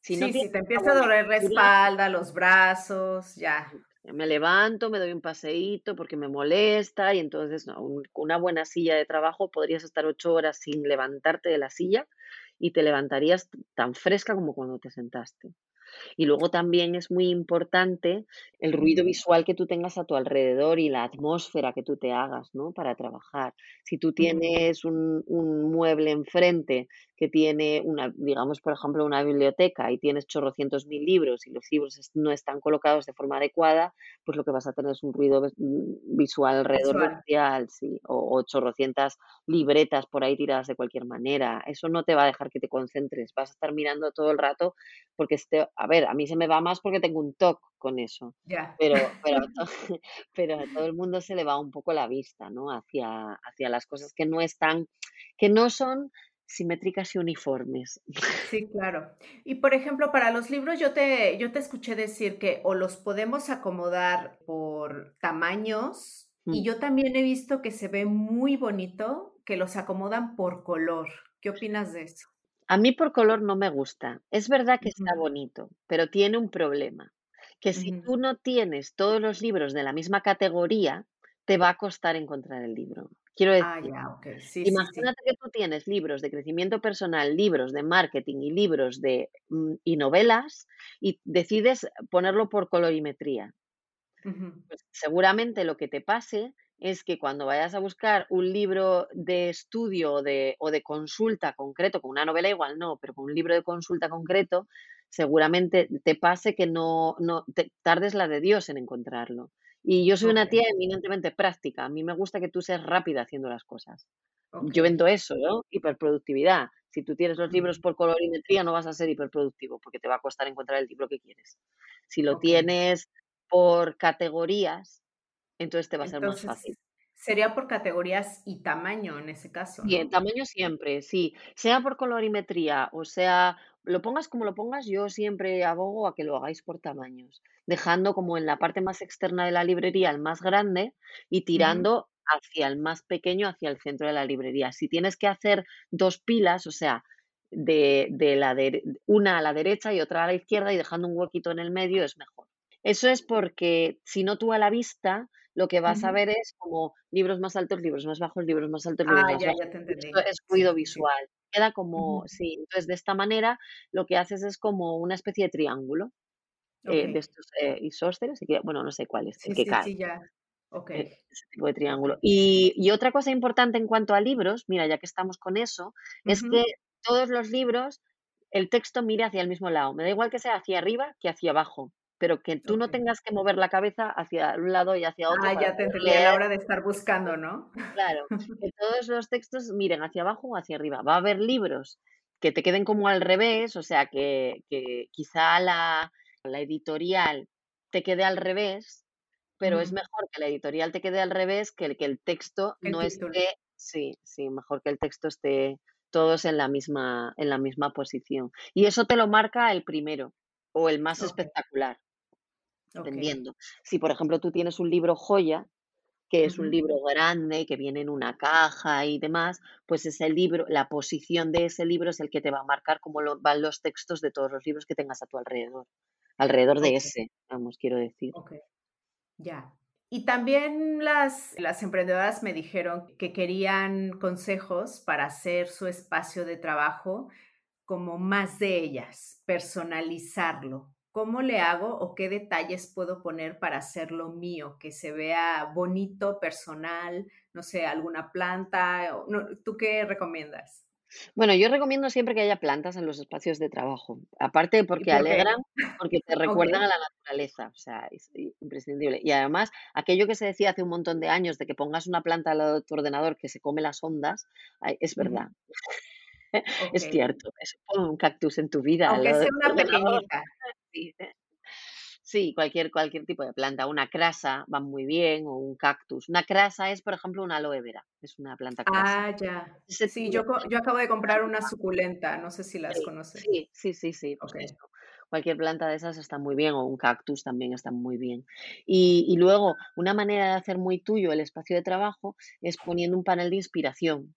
Si sí, si te empieza a doler la espalda, los brazos, ya. Me levanto, me doy un paseíto porque me molesta y entonces con una buena silla de trabajo podrías estar ocho horas sin levantarte de la silla y te levantarías tan fresca como cuando te sentaste. Y luego también es muy importante el ruido visual que tú tengas a tu alrededor y la atmósfera que tú te hagas, ¿no? Para trabajar. Si tú tienes un, un mueble enfrente que tiene una, digamos, por ejemplo, una biblioteca y tienes chorrocientos mil libros y los libros no están colocados de forma adecuada, pues lo que vas a tener es un ruido mm, visual alrededor visual. sí, o, o, chorrocientas libretas por ahí tiradas de cualquier manera. Eso no te va a dejar que te concentres, vas a estar mirando todo el rato porque, este, a ver, a mí se me va más porque tengo un TOC con eso, pero, pero, pero a todo el mundo se le va un poco la vista, ¿no? Hacia, hacia las cosas que no están, que no son simétricas y uniformes. Sí, claro. Y por ejemplo, para los libros yo te, yo te escuché decir que o los podemos acomodar por tamaños y mm. yo también he visto que se ve muy bonito que los acomodan por color. ¿Qué opinas de eso? A mí por color no me gusta. Es verdad que está bonito, pero tiene un problema, que si tú no tienes todos los libros de la misma categoría, te va a costar encontrar el libro. Quiero ah, decir, imagínate que tú tienes libros de crecimiento personal, libros de marketing y libros de mm, y novelas y decides ponerlo por colorimetría. Pues seguramente lo que te pase es que cuando vayas a buscar un libro de estudio o de, o de consulta concreto, con una novela igual no, pero con un libro de consulta concreto, seguramente te pase que no, no te tardes la de Dios en encontrarlo. Y yo soy una tía eminentemente práctica. A mí me gusta que tú seas rápida haciendo las cosas. Yo vendo eso, ¿no? Hiperproductividad. Si tú tienes los libros por colorimetría, no vas a ser hiperproductivo porque te va a costar encontrar el libro que quieres. Si lo tienes por categorías, entonces te va a ser más fácil. Sería por categorías y tamaño en ese caso. Bien, tamaño siempre, sí. Sea por colorimetría o sea, lo pongas como lo pongas, yo siempre abogo a que lo hagáis por tamaños, dejando como en la parte más externa de la librería el más grande y tirando hacia el más pequeño, hacia el centro de la librería. Si tienes que hacer dos pilas, o sea, de, de la de, una a la derecha y otra a la izquierda y dejando un huequito en el medio, es mejor. Eso es porque si no tú a la vista lo que vas a ver es como libros más altos, libros más bajos, libros más altos, libros ah, más ya, bajos. Ya te entendí. es ruido visual. Queda como, sí, entonces de esta manera lo que haces es como una especie de triángulo eh, de estos eh, isósceles, que, bueno, no sé cuál es, sí, que sí, cae. Sí, ya. Okay. Eh, ese tipo de triángulo. Y, y, otra cosa importante en cuanto a libros, mira, ya que estamos con eso, es que todos los libros, el texto mire hacia el mismo lado. Me da igual que sea hacia arriba que hacia abajo pero que tú no tengas que mover la cabeza hacia un lado y hacia otro. Ah, ya te entendí, a la hora de estar buscando, ¿no? Claro, que todos los textos miren hacia abajo o hacia arriba. Va a haber libros que te queden como al revés, o sea, que, que quizá la, la, editorial te quede al revés, pero es mejor que la editorial te quede al revés que el, que el texto el no título. esté, sí, sí, mejor que el texto esté todos en la misma, en la misma posición. Y eso te lo marca el primero o el más Okay. espectacular Dependiendo. Si, por ejemplo, tú tienes un libro joya, que es un libro grande, que viene en una caja y demás, pues ese libro, la posición de ese libro es el que te va a marcar cómo lo- van los textos de todos los libros que tengas a tu alrededor. Alrededor de ese, vamos, quiero decir. Ok, ya. Y también las, las emprendedoras me dijeron que querían consejos para hacer su espacio de trabajo como más de ellas, personalizarlo. ¿Cómo le hago o qué detalles puedo poner para hacerlo mío, que se vea bonito, personal, no sé, alguna planta? o- no, ¿Tú qué recomiendas? Bueno, yo recomiendo siempre que haya plantas en los espacios de trabajo. Aparte ¿Y porque alegran, porque te recuerdan a la naturaleza, o sea, es imprescindible. Y además, aquello que se decía hace un montón de años de que pongas una planta al lado de tu ordenador que se come las ondas, es verdad. Es cierto, pon un cactus en tu vida Aunque sea una pequeñita. Sí, sí, cualquier, cualquier tipo de planta. Una crasa va muy bien o un cactus. Una crasa es, por ejemplo, una aloe vera, es una planta crasa. Ah, ya. Ese Sí, yo, yo acabo de comprar una suculenta, no sé si las Sí, conoces. sí, sí, sí, sí, pues. Cualquier planta de esas está muy bien, o un cactus también está muy bien. Y, y luego, una manera de hacer muy tuyo el espacio de trabajo es poniendo un panel de inspiración,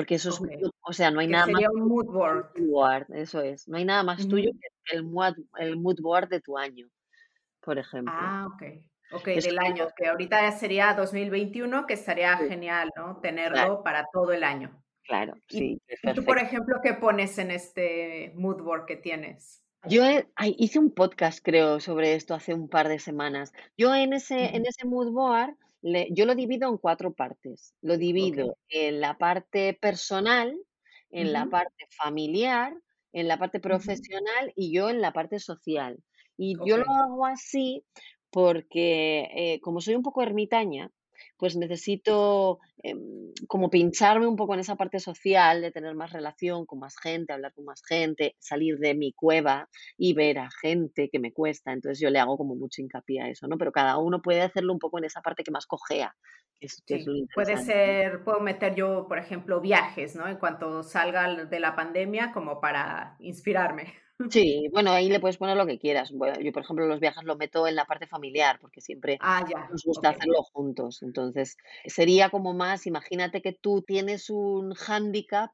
porque eso es, Ok. muy- o sea, no hay Que nada más un mood board. eso es, no hay nada más tuyo Ujú. que el mood, el mood board de tu año, por ejemplo. Ah, ok. Ok, Es del año, que ahorita ya sería 2021, que estaría sí, genial, ¿no? claro, Tenerlo para todo el año. claro, sí, es y tú, por ejemplo, ¿qué pones en este mood board que tienes? Yo he- ay, hice un podcast, creo, sobre esto hace un par de semanas. Yo en ese, en ese mood board, le- yo lo divido en cuatro partes. Lo divido en la parte personal, en la parte familiar, en la parte profesional y yo en la parte social. Y yo lo hago así porque eh, como soy un poco ermitaña, pues necesito em, como pincharme un poco en esa parte social, de tener más relación con más gente, hablar con más gente, salir de mi cueva y ver a gente que me cuesta. Entonces yo le hago como mucho hincapié a eso, ¿no? Pero cada uno puede hacerlo un poco en esa parte que más cojea, que es, que es lo puede ser, puedo meter yo, por ejemplo, viajes, ¿no? En cuanto salga de la pandemia, como para inspirarme. Sí, bueno, ahí le puedes poner lo que quieras. Bueno, yo, por ejemplo, los viajes lo meto en la parte familiar, porque siempre Ah, ya, nos gusta ok. hacerlo juntos. Entonces, sería como más, imagínate que tú tienes un hándicap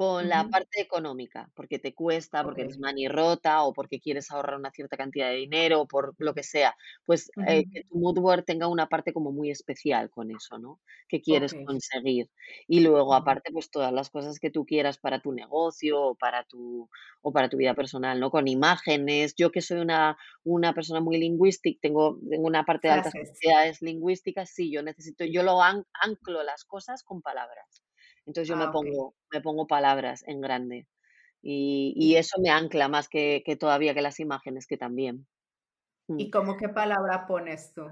con la parte económica, porque te cuesta, porque eres Ok. manirrota o porque quieres ahorrar una cierta cantidad de dinero, por lo que sea. Pues eh, que tu mood board tenga una parte como muy especial con eso, ¿no? Que quieres conseguir. Y luego, aparte, pues todas las cosas que tú quieras para tu negocio o para tu, o para tu vida personal, ¿no? Con imágenes. Yo que soy una, una persona muy lingüística, tengo, tengo una parte de altas capacidades lingüísticas, sí, yo necesito, yo lo an- anclo las cosas con palabras. Entonces yo me Ah, pongo, me pongo palabras en grande. Y, y ¿Y, eso me ancla más que, que todavía que las imágenes, que también. Mm. y como qué palabra pones tú?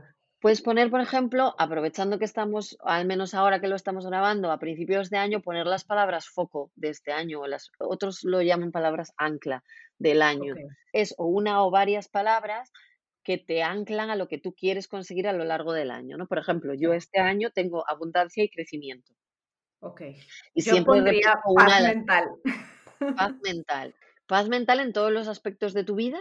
Puedes poner, por ejemplo, aprovechando que estamos, al menos ahora que lo estamos grabando, a principios de año, poner las palabras foco de este año, o las, otros lo llaman palabras ancla del año. Es o una o varias palabras que te anclan a lo que tú quieres conseguir a lo largo del año, ¿no? Por ejemplo, yo este año tengo abundancia y crecimiento. Y Yo siempre pondría una paz mental. Paz mental. ¿Paz mental en todos los aspectos de tu vida?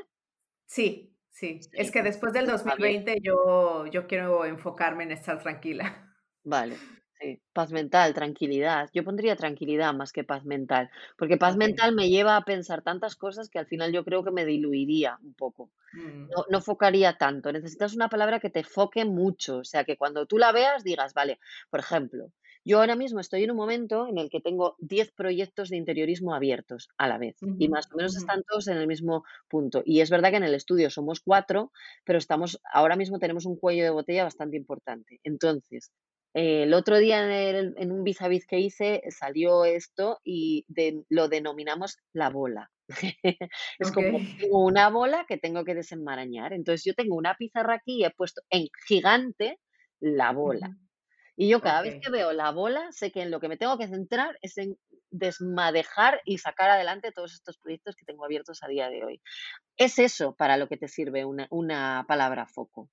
Sí, sí. Es que después del está bien. 2020 yo yo quiero enfocarme en estar tranquila. Vale, sí. Paz mental, tranquilidad. Yo pondría tranquilidad más que paz mental, porque paz mental me lleva a pensar tantas cosas que al final yo creo que me diluiría un poco. Mm. No no focaría tanto. Necesitas una palabra que te foque mucho, o sea, que cuando tú la veas digas, vale, por ejemplo, yo ahora mismo estoy en un momento en el que tengo 10 proyectos de interiorismo abiertos a la vez, y más o menos están todos en el mismo punto. Y es verdad que en el estudio somos 4, pero estamos ahora mismo tenemos un cuello de botella bastante importante. Entonces, eh, el otro día en el en un vis a vis que hice salió esto y de lo denominamos la bola. Es como, tengo una bola que tengo que desenmarañar. Entonces, yo tengo una pizarra aquí y he puesto en gigante la bola. Y yo cada vez que veo la bola, sé que en lo que me tengo que centrar es en desmadejar y sacar adelante todos estos proyectos que tengo abiertos a día de hoy. Es eso para lo que te sirve una una palabra foco.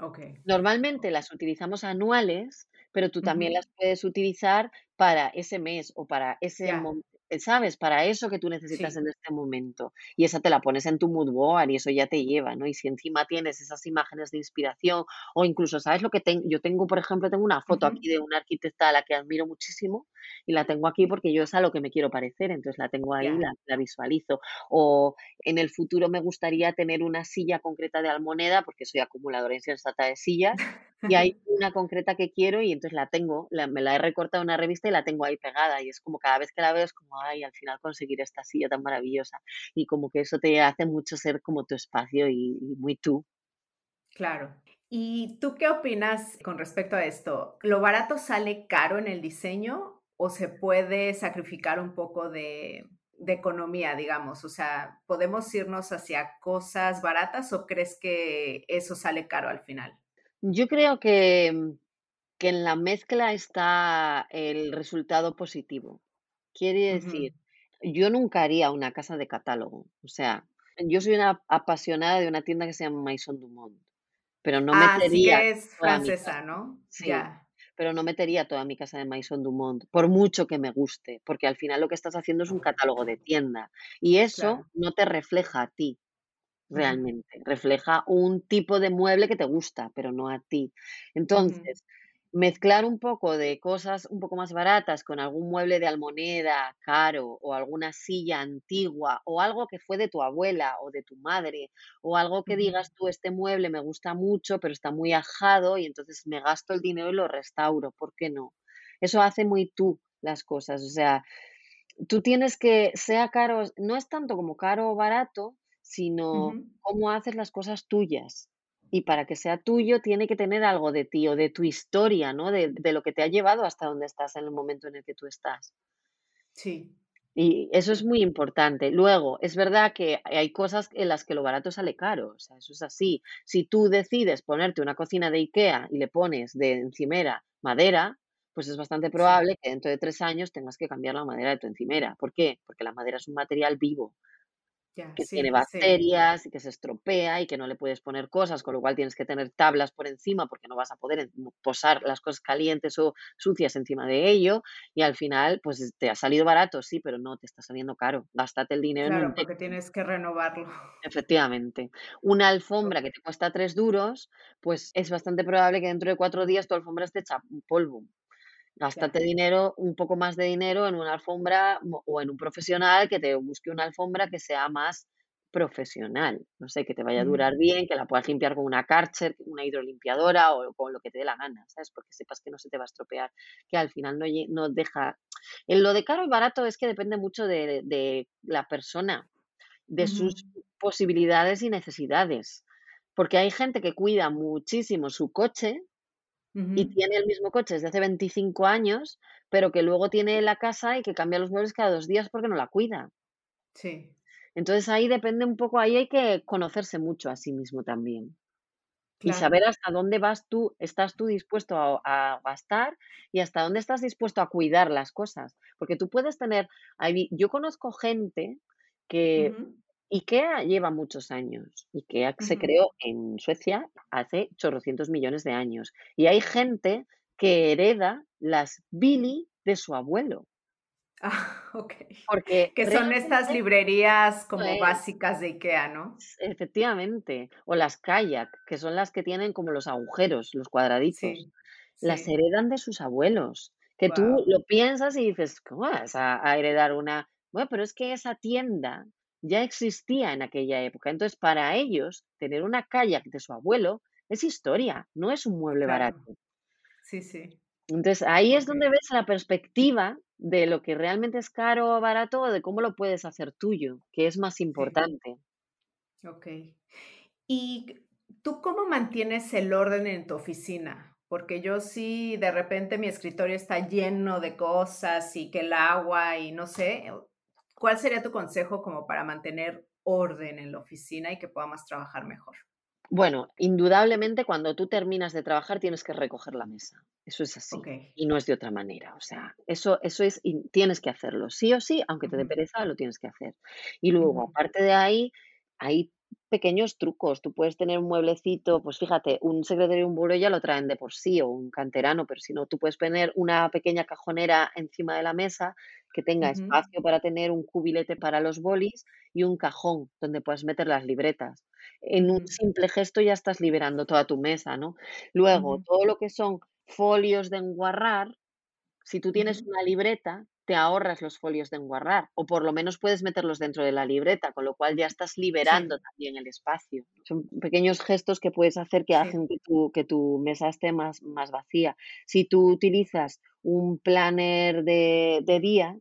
Okey. Normalmente las utilizamos anuales, pero tú también las puedes utilizar para ese mes o para ese Ya. Mom ¿sabes? Para eso que tú necesitas Sí. en este momento. Y esa te la pones en tu mood board y eso ya te lleva, ¿no? Y si encima tienes esas imágenes de inspiración o incluso, ¿sabes lo que ten? Yo tengo, por ejemplo, tengo una foto Ujú. aquí de una arquitecta a la que admiro muchísimo y la tengo aquí porque yo es a lo que me quiero parecer, entonces la tengo ahí, Ya. la la visualizo. O en el futuro me gustaría tener una silla concreta de Almoneda, porque soy acumuladora insensata de sillas, y hay una concreta que quiero y entonces la tengo, la me la he recortado en una revista y la tengo ahí pegada, y es como cada vez que la veo es como, ay, al final conseguiré esta silla tan maravillosa. Y como que eso te hace mucho ser como tu espacio y y muy tú. Claro. ¿Y tú qué opinas con respecto a esto? ¿Lo barato sale caro en el diseño o se puede sacrificar un poco de de economía, digamos? O sea, ¿podemos irnos hacia cosas baratas o crees que eso sale caro al final? Yo creo que, que en la mezcla está el resultado positivo. Quiere decir, yo nunca haría una casa de catálogo. O sea, yo soy una apasionada de una tienda que se llama Maisons du Monde, pero no Ah, metería que es toda mi casa. francesa, ¿no? Sí, pero no metería toda mi casa de Maisons du Monde, por mucho que me guste, porque al final lo que estás haciendo es un catálogo de tienda y eso claro. no te refleja a ti. Realmente, refleja un tipo de mueble que te gusta, pero no a ti. Entonces, mezclar un poco de cosas un poco más baratas con algún mueble de almoneda caro, o alguna silla antigua, o algo que fue de tu abuela o de tu madre, o algo que digas tú: "Este mueble me gusta mucho, pero está muy ajado, y entonces me gasto el dinero y lo restauro", ¿por qué no? Eso hace muy tú las cosas, o sea, Tú tienes que, sea caro, no es tanto como caro o barato, sino cómo haces las cosas tuyas. Y para que sea tuyo tiene que tener algo de ti o de tu historia, ¿no? De, de lo que te ha llevado hasta donde estás en el momento en el que tú estás. Sí, Y eso es muy importante. Luego, es verdad que hay cosas en las que lo barato sale caro, o sea, eso es así. Si tú decides ponerte una cocina de IKEA y le pones de encimera madera, pues es bastante probable que dentro de 3 años tengas que cambiar la madera de tu encimera. ¿Por qué? Porque la madera es un material vivo Que tiene sí, bacterias y que se estropea y que no le puedes poner cosas, con lo cual tienes que tener tablas por encima porque no vas a poder en- posar las cosas calientes o sucias encima de ello y al final pues te ha salido barato, sí, pero no te está saliendo caro. Gástate el dinero en claro, porque tienes que renovarlo. Efectivamente. Una alfombra que te cuesta 3 duros, pues es bastante probable que dentro de 4 días tu alfombra esté hecha polvo. Gástate dinero, un poco más de dinero en una alfombra o en un profesional que te busque una alfombra que sea más profesional. No sé, que te vaya a Ujú. durar bien, que la puedas limpiar con una Kärcher, una hidrolimpiadora o con lo que te dé la gana, ¿sabes? Porque sepas que no se te va a estropear, que al final no no deja en lo de caro y barato es que depende mucho de de la persona, de sus posibilidades y necesidades. Porque hay gente que cuida muchísimo su coche y tiene el mismo coche desde hace 25 años, pero que luego tiene la casa y que cambia los muebles cada 2 días porque no la cuida. Sí, Entonces, ahí depende un poco, ahí hay que conocerse mucho a sí mismo también. Y saber hasta dónde vas tú estás tú dispuesto a a gastar y hasta dónde estás dispuesto a cuidar las cosas. Porque tú puedes tener yo conozco gente que. IKEA lleva muchos años. IKEA se creó en Suecia hace chorrocientos millones de años. Y hay gente que hereda las Billy de su abuelo. Ah, okey. Porque Que son estas librerías como es, básicas de IKEA, ¿no? efectivamente. O las Kayak, que son las que tienen como los agujeros, los cuadraditos. Sí, Las sí. heredan de sus abuelos, que tú lo piensas y dices: "¿Cómo vas a a heredar una?". Bueno, pero es que esa tienda ya existía en aquella época. Entonces, para ellos, tener una kayak de su abuelo es historia, no es un mueble Claro. barato. Sí, sí. Entonces, ahí es donde ves la perspectiva de lo que realmente es caro o barato, o de cómo lo puedes hacer tuyo, que es más sí, importante. okey. ¿Y tú cómo mantienes el orden en tu oficina? Porque yo sí, de repente mi escritorio está lleno de cosas y que el agua y no sé, ¿cuál sería tu consejo como para mantener orden en la oficina y que podamos trabajar mejor? Bueno, indudablemente cuando tú terminas de trabajar tienes que recoger la mesa. Eso es así. Y no es de otra manera. O sea, eso, eso es, tienes que hacerlo. Sí o sí, aunque te dé pereza, lo tienes que hacer. Y luego, aparte de ahí, hay pequeños trucos. Tú puedes tener un mueblecito, pues fíjate, un secretario y un buró ya lo traen de por sí, o un canterano, pero si no, tú puedes poner una pequeña cajonera encima de la mesa que tenga espacio para tener un cubilete para los bolis y un cajón donde puedes meter las libretas. En un simple gesto ya estás liberando toda tu mesa, ¿no? Luego, todo lo que son folios de enguarrar, si tú tienes una libreta, te ahorras los folios de enguarrar, o por lo menos puedes meterlos dentro de la libreta, con lo cual ya estás liberando Sí, también el espacio. Son pequeños gestos que puedes hacer que sí, hacen que tu, que tu mesa esté más, más vacía. Si tú utilizas un planner de, de día,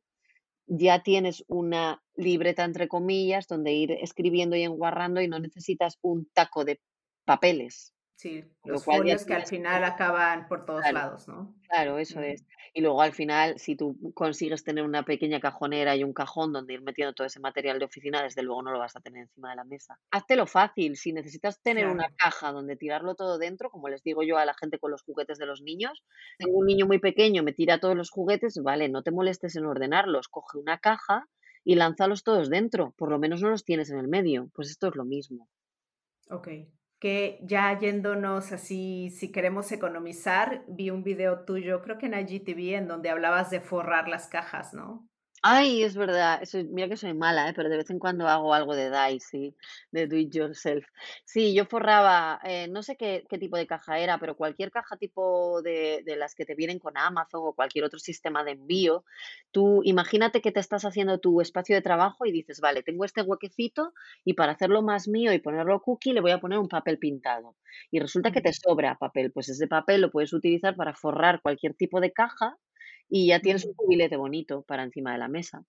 ya tienes una libreta, entre comillas, donde ir escribiendo y enguarrando y no necesitas un taco de papeles, sí, los folios que al final acaban por todos claro. lados, ¿no? Claro, eso es. Y luego al final, si tú consigues tener una pequeña cajonera y un cajón donde ir metiendo todo ese material de oficina, desde luego no lo vas a tener encima de la mesa. Háztelo fácil. Si necesitas tener una caja donde tirarlo todo dentro, como les digo yo a la gente con los juguetes de los niños, tengo un niño muy pequeño, me tira todos los juguetes, vale, no te molestes en ordenarlos, coge una caja y lánzalos todos dentro, por lo menos no los tienes en el medio. Pues esto es lo mismo. okey. Que ya yéndonos así, si queremos economizar, vi un video tuyo, creo que en IGTV, en donde hablabas de forrar las cajas, ¿no? Ay, es verdad, eso mira que soy mala, ¿eh? Pero de vez en cuando hago algo de DIY, sí, de do it yourself. Sí, yo forraba, eh, no sé qué, qué tipo de caja era, pero cualquier caja tipo de, de las que te vienen con Amazon o cualquier otro sistema de envío, tú imagínate que te estás haciendo tu espacio de trabajo y dices, vale, tengo este huequecito y para hacerlo más mío y ponerlo cookie le voy a poner un papel pintado. Y resulta que te sobra papel, pues ese papel lo puedes utilizar para forrar cualquier tipo de caja y ya tienes un ujú, cubilete bonito para encima de la mesa,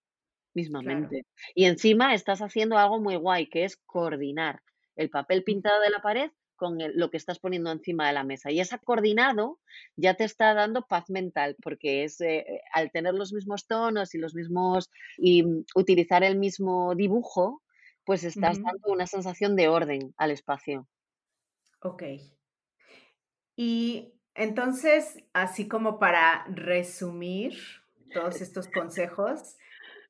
claro, mismamente. Y encima estás haciendo algo muy guay, que es coordinar el papel pintado de la pared con el lo que estás poniendo encima de la mesa. Y esa coordinado ya te está dando paz mental, porque es, eh, eh, al tener los mismos tonos y los mismos y, mm, utilizar el mismo dibujo, pues estás dando una sensación de orden al espacio. okey. Y entonces, así como para resumir todos estos consejos,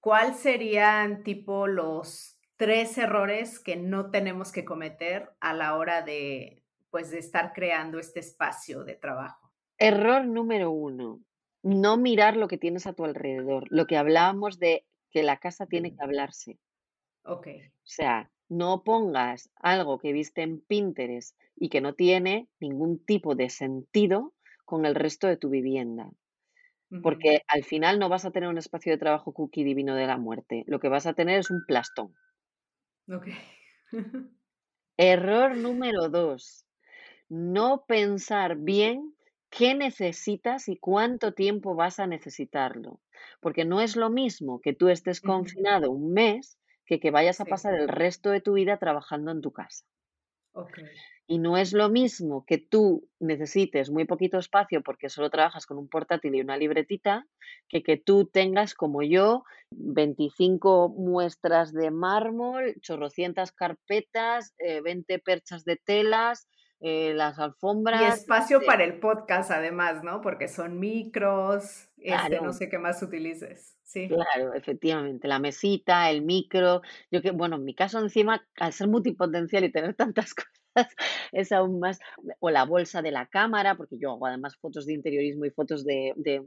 ¿cuál serían tipo los 3 errores que no tenemos que cometer a la hora de, pues, de estar creando este espacio de trabajo? Error número uno, no mirar lo que tienes a tu alrededor, lo que hablábamos de que la casa tiene que hablarse. Okey. O sea, no pongas algo que viste en Pinterest y que no tiene ningún tipo de sentido con el resto de tu vivienda, porque al final no vas a tener un espacio de trabajo cookie divino de la muerte, lo que vas a tener es un plastón. Okey. Error número 2. No pensar bien qué necesitas y cuánto tiempo vas a necesitarlo, porque no es lo mismo que tú estés confinado un mes que que vayas a Sí, pasar el resto de tu vida trabajando en tu casa. Y no es lo mismo que tú necesites muy poquito espacio porque solo trabajas con un portátil y una libretita, que que tú tengas, como yo, 25 muestras de mármol, chorrocientas carpetas, eh, 20 perchas de telas, eh, las alfombras. Y espacio para el podcast, además, ¿no? Porque son micros, este, no sé qué más utilices. Sí. Claro, efectivamente. La mesita, el micro. Yo que, bueno, en mi caso, encima, al ser multipotencial y tener tantas cosas, es aún más. O la bolsa de la cámara, porque yo hago además fotos de interiorismo y fotos de, de,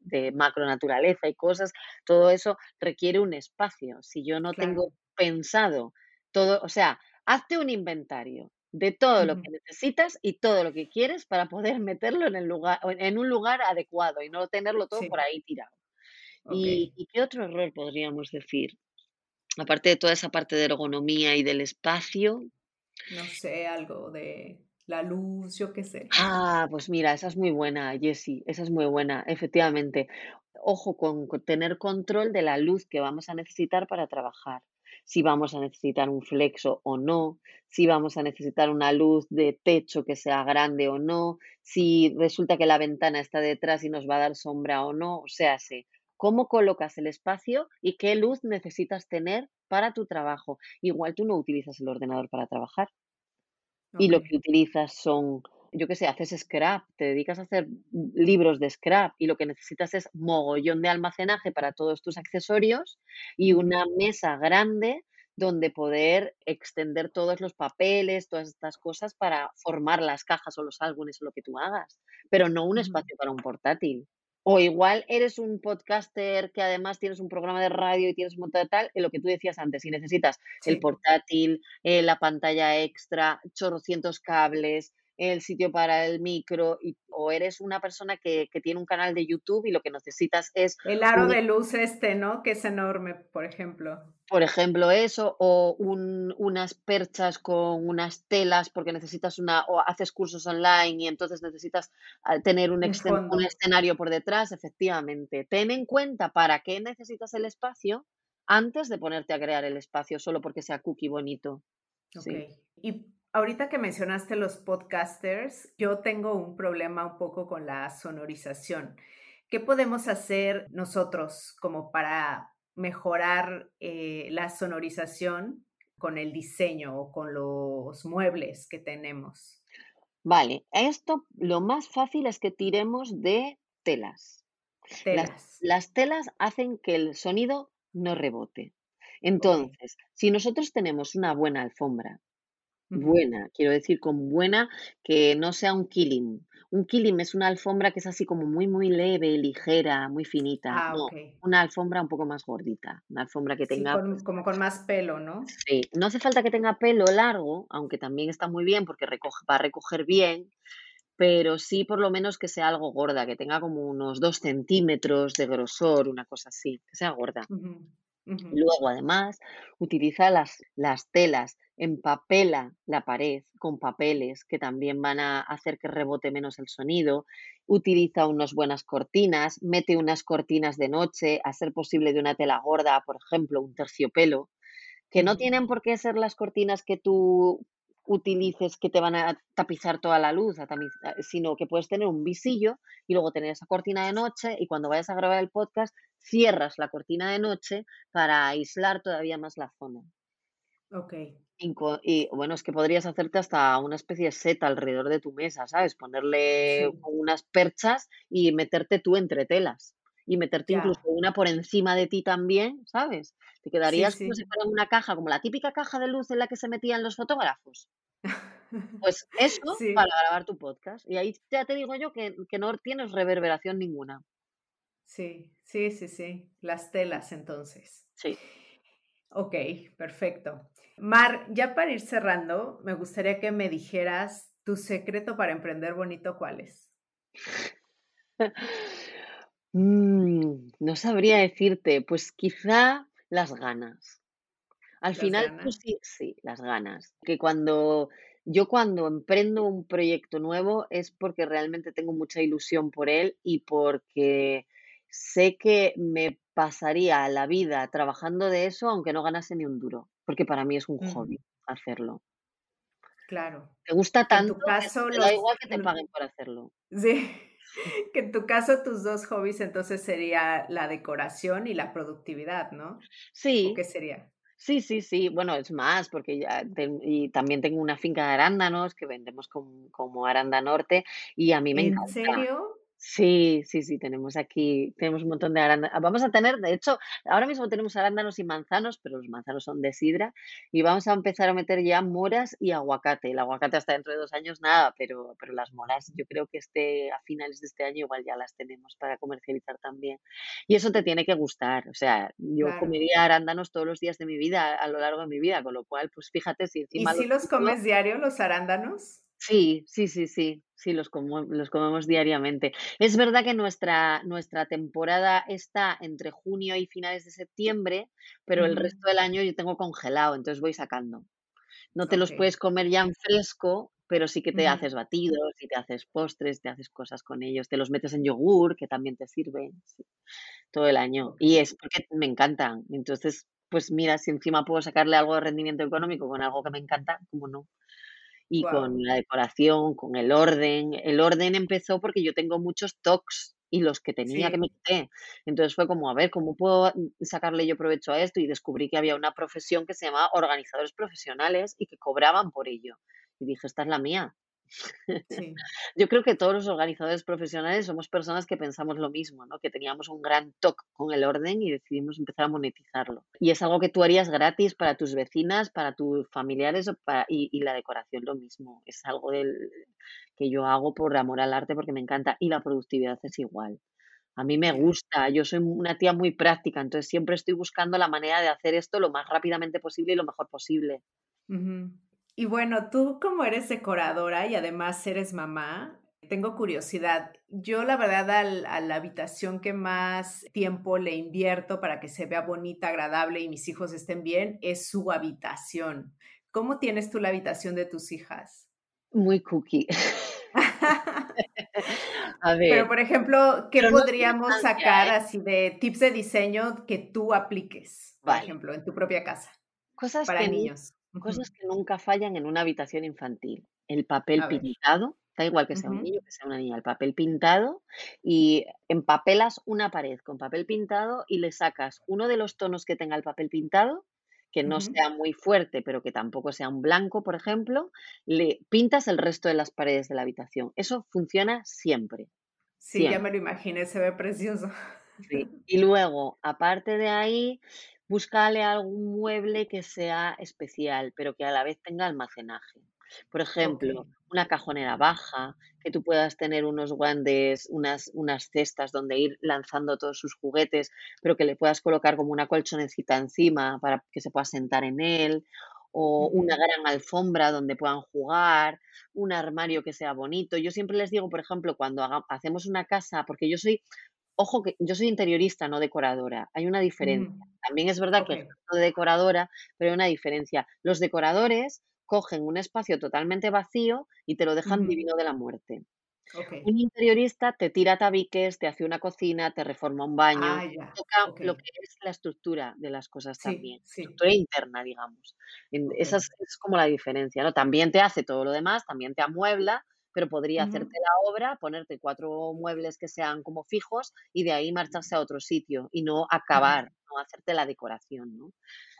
de, macro naturaleza y cosas. Todo eso requiere un espacio. Si yo no tengo pensado todo, o sea, hazte un inventario de todo lo que necesitas y todo lo que quieres para poder meterlo en, el lugar, en un lugar adecuado y no tenerlo todo por ahí tirado. ¿Y, qué otro error podríamos decir? Aparte de toda esa parte de ergonomía y del espacio. No sé, algo de la luz, yo qué sé. Ah, pues mira, esa es muy buena, Jessie, esa es muy buena, efectivamente. Ojo con tener control de la luz que vamos a necesitar para trabajar si vamos a necesitar un flexo o no, si vamos a necesitar una luz de techo que sea grande o no, si resulta que la ventana está detrás y nos va a dar sombra o no, o sea, sí, cómo colocas el espacio y qué luz necesitas tener para tu trabajo. Igual tú no utilizas el ordenador para trabajar y lo que utilizas son yo qué sé, haces scrap, te dedicas a hacer libros de scrap y lo que necesitas es mogollón de almacenaje para todos tus accesorios y una mesa grande donde poder extender todos los papeles, todas estas cosas para formar las cajas o los álbumes o lo que tú hagas, pero no un espacio para un portátil. O igual eres un podcaster que además tienes un programa de radio y tienes un montón de tal, en lo que tú decías antes, si necesitas el portátil, eh, la pantalla extra, chorrocientos cables, el sitio para el micro y, o eres una persona que, tiene un canal de YouTube y lo que necesitas es... El aro de luz este, ¿no? Que es enorme, por ejemplo. Por ejemplo, eso, o unas perchas con unas telas porque necesitas una, o haces cursos online y entonces necesitas ah, tener un, un escenario por detrás, efectivamente. Ten en cuenta para qué necesitas el espacio antes de ponerte a crear el espacio solo porque sea cookie bonito. Ok. Y Ahorita que mencionaste los podcasters, yo tengo un problema un poco con la sonorización. ¿Qué podemos hacer nosotros como para mejorar eh, la sonorización con el diseño o con los muebles que tenemos? Vale, esto lo más fácil es que tiremos de telas. Telas. las telas hacen que el sonido no rebote. Entonces, si nosotros tenemos una buena alfombra Buena, quiero decir con buena, que no sea un killing. Un killing es una alfombra que es así como muy, muy leve, ligera, muy finita. Ah, no, una alfombra un poco más gordita, una alfombra que tenga... Pues como con más pelo, ¿no? Sí, no hace falta que tenga pelo largo, aunque también está muy bien porque recoge, va a recoger bien, pero sí por lo menos que sea algo gorda, que tenga como unos dos centímetros de grosor, una cosa así, que sea gorda. Luego, además, utiliza las, las telas, empapela la pared con papeles que también van a hacer que rebote menos el sonido. Utiliza unas buenas cortinas, mete unas cortinas de noche, a ser posible de una tela gorda, por ejemplo, un terciopelo, que no tienen por qué ser las cortinas que tú utilices que te van a tapizar toda la luz, sino que puedes tener un visillo y luego tener esa cortina de noche y cuando vayas a grabar el podcast cierras la cortina de noche para aislar todavía más la zona. Ok. Y, bueno, es que podrías hacerte hasta una especie de seta alrededor de tu mesa, ¿sabes? Ponerle unas perchas y meterte tú entre telas. Y meterte incluso una por encima de ti también, ¿sabes? Te quedarías como si fuera una caja, como la típica caja de luz en la que se metían los fotógrafos. Pues eso para grabar tu podcast. Y ahí ya te digo yo que, que no tienes reverberación ninguna. Sí, sí, sí, sí. Las telas entonces. Sí. Ok, perfecto. Mar, ya para ir cerrando, me gustaría que me dijeras tu secreto para emprender bonito, ¿cuál es? Mm, no sabría decirte, pues quizá las ganas. Al final, pues sí, sí, las ganas. Que cuando yo cuando emprendo un proyecto nuevo es porque realmente tengo mucha ilusión por él y porque sé que me pasaría la vida trabajando de eso aunque no ganase ni un duro, porque para mí es un hobby hacerlo. Claro. Te gusta tanto caso, que da igual que te paguen por hacerlo. Sí, que en tu caso tus dos hobbies entonces sería la decoración y la productividad, ¿no? Sí. qué sería? Sí, sí, sí. Bueno, es más, porque ya y también tengo una finca de arándanos que vendemos com como Aranda Norte y a mí me ¿En encanta. serio? Sí, sí, sí, tenemos aquí tenemos un montón de arándanos. vamos a tener, de hecho, ahora mismo tenemos arándanos y manzanos, pero los manzanos son de sidra, y vamos a empezar a meter ya moras y aguacate. El aguacate hasta dentro de 2 años nada, pero pero las moras yo creo que este a finales de este año igual ya las tenemos para comercializar también. Y eso te tiene que gustar, o sea, yo Claro. comería arándanos todos los días de mi vida, a lo largo de mi vida, con lo cual, pues fíjate si ¿Y encima si los los comes diario, los arándanos? Sí, sí, sí, sí, sí, los como los comemos diariamente. Es verdad que nuestra nuestra temporada está entre junio y finales de septiembre, pero el Ujú. resto del año yo tengo congelado, entonces voy sacando. No te los puedes comer ya en fresco, pero sí que te Ujú. haces batidos y te haces postres, te haces cosas con ellos, te los metes en yogur, que también te sirve, sí, todo el año. Y es porque me encantan. Entonces, pues mira, si encima puedo sacarle algo de rendimiento económico con algo que me encanta, ¿cómo no? Y con la decoración, con el orden. El orden empezó porque yo tengo muchos TOCs y los que tenía que me quité. Entonces fue como, a ver, ¿cómo puedo sacarle yo provecho a esto? Y descubrí que había una profesión que se llamaba organizadores profesionales y que cobraban por ello. Y dije, esta es la mía. Sí. Yo creo que todos los organizadores profesionales somos personas que pensamos lo mismo, ¿no? Que teníamos un gran TOC con el orden y decidimos empezar a monetizarlo. Y es algo que tú harías gratis para tus vecinas, para tus familiares para y y la decoración lo mismo. Es algo del que yo hago por amor al arte porque me encanta y la productividad es igual. A mí me gusta, yo soy una tía muy práctica, entonces siempre estoy buscando la manera de hacer esto lo más rápidamente posible y lo mejor posible. Ujú. Y bueno, tú como eres decoradora y además eres mamá, tengo curiosidad. Yo, la verdad, al a la habitación que más tiempo le invierto para que se vea bonita, agradable y mis hijos estén bien, es su habitación. ¿Cómo tienes tú la habitación de tus hijas? Muy cookie. A Pero, ver, por ejemplo, ¿qué pero no podríamos sacar así de tips de diseño que tú apliques, por Vale. ejemplo, en tu propia casa, Cosas para que niños? Ujú. cosas que nunca fallan en una habitación infantil. El papel A ver. pintado, da igual que sea un Ujú, niño, que sea una niña, el papel pintado y empapelas una pared con papel pintado y le sacas uno de los tonos que tenga el papel pintado, que no ujú. sea muy fuerte, pero que tampoco sea un blanco, por ejemplo, le pintas el resto de las paredes de la habitación. Eso funciona siempre, Sí, ya me lo imaginé, se ve precioso. Sí. Y luego, aparte de ahí, búscale algún mueble que sea especial, pero que a la vez tenga almacenaje. Por ejemplo, una cajonera baja, que tú puedas tener unos guantes, unas, unas cestas donde ir lanzando todos sus juguetes, pero que le puedas colocar como una colchonecita encima para que se pueda sentar en él, o una gran alfombra donde puedan jugar, un armario que sea bonito. Yo siempre les digo, por ejemplo, cuando haga- hacemos una casa, porque yo soy Ojo que yo soy interiorista, no decoradora, hay una diferencia. También es verdad que ejerzo de decoradora, pero hay una diferencia. Los decoradores cogen un espacio totalmente vacío y te lo dejan ujú. divino de la muerte. Un interiorista te tira tabiques, te hace una cocina, te reforma un baño, Ah, toca lo que es la estructura de las cosas Sí, también, sí. estructura interna, digamos. Esa es es como la diferencia, ¿no? También te hace todo lo demás, también te amuebla, pero podría hacerte la obra, ponerte 4 muebles que sean como fijos y de ahí marcharse a otro sitio y no acabar, no hacerte la decoración, ¿no?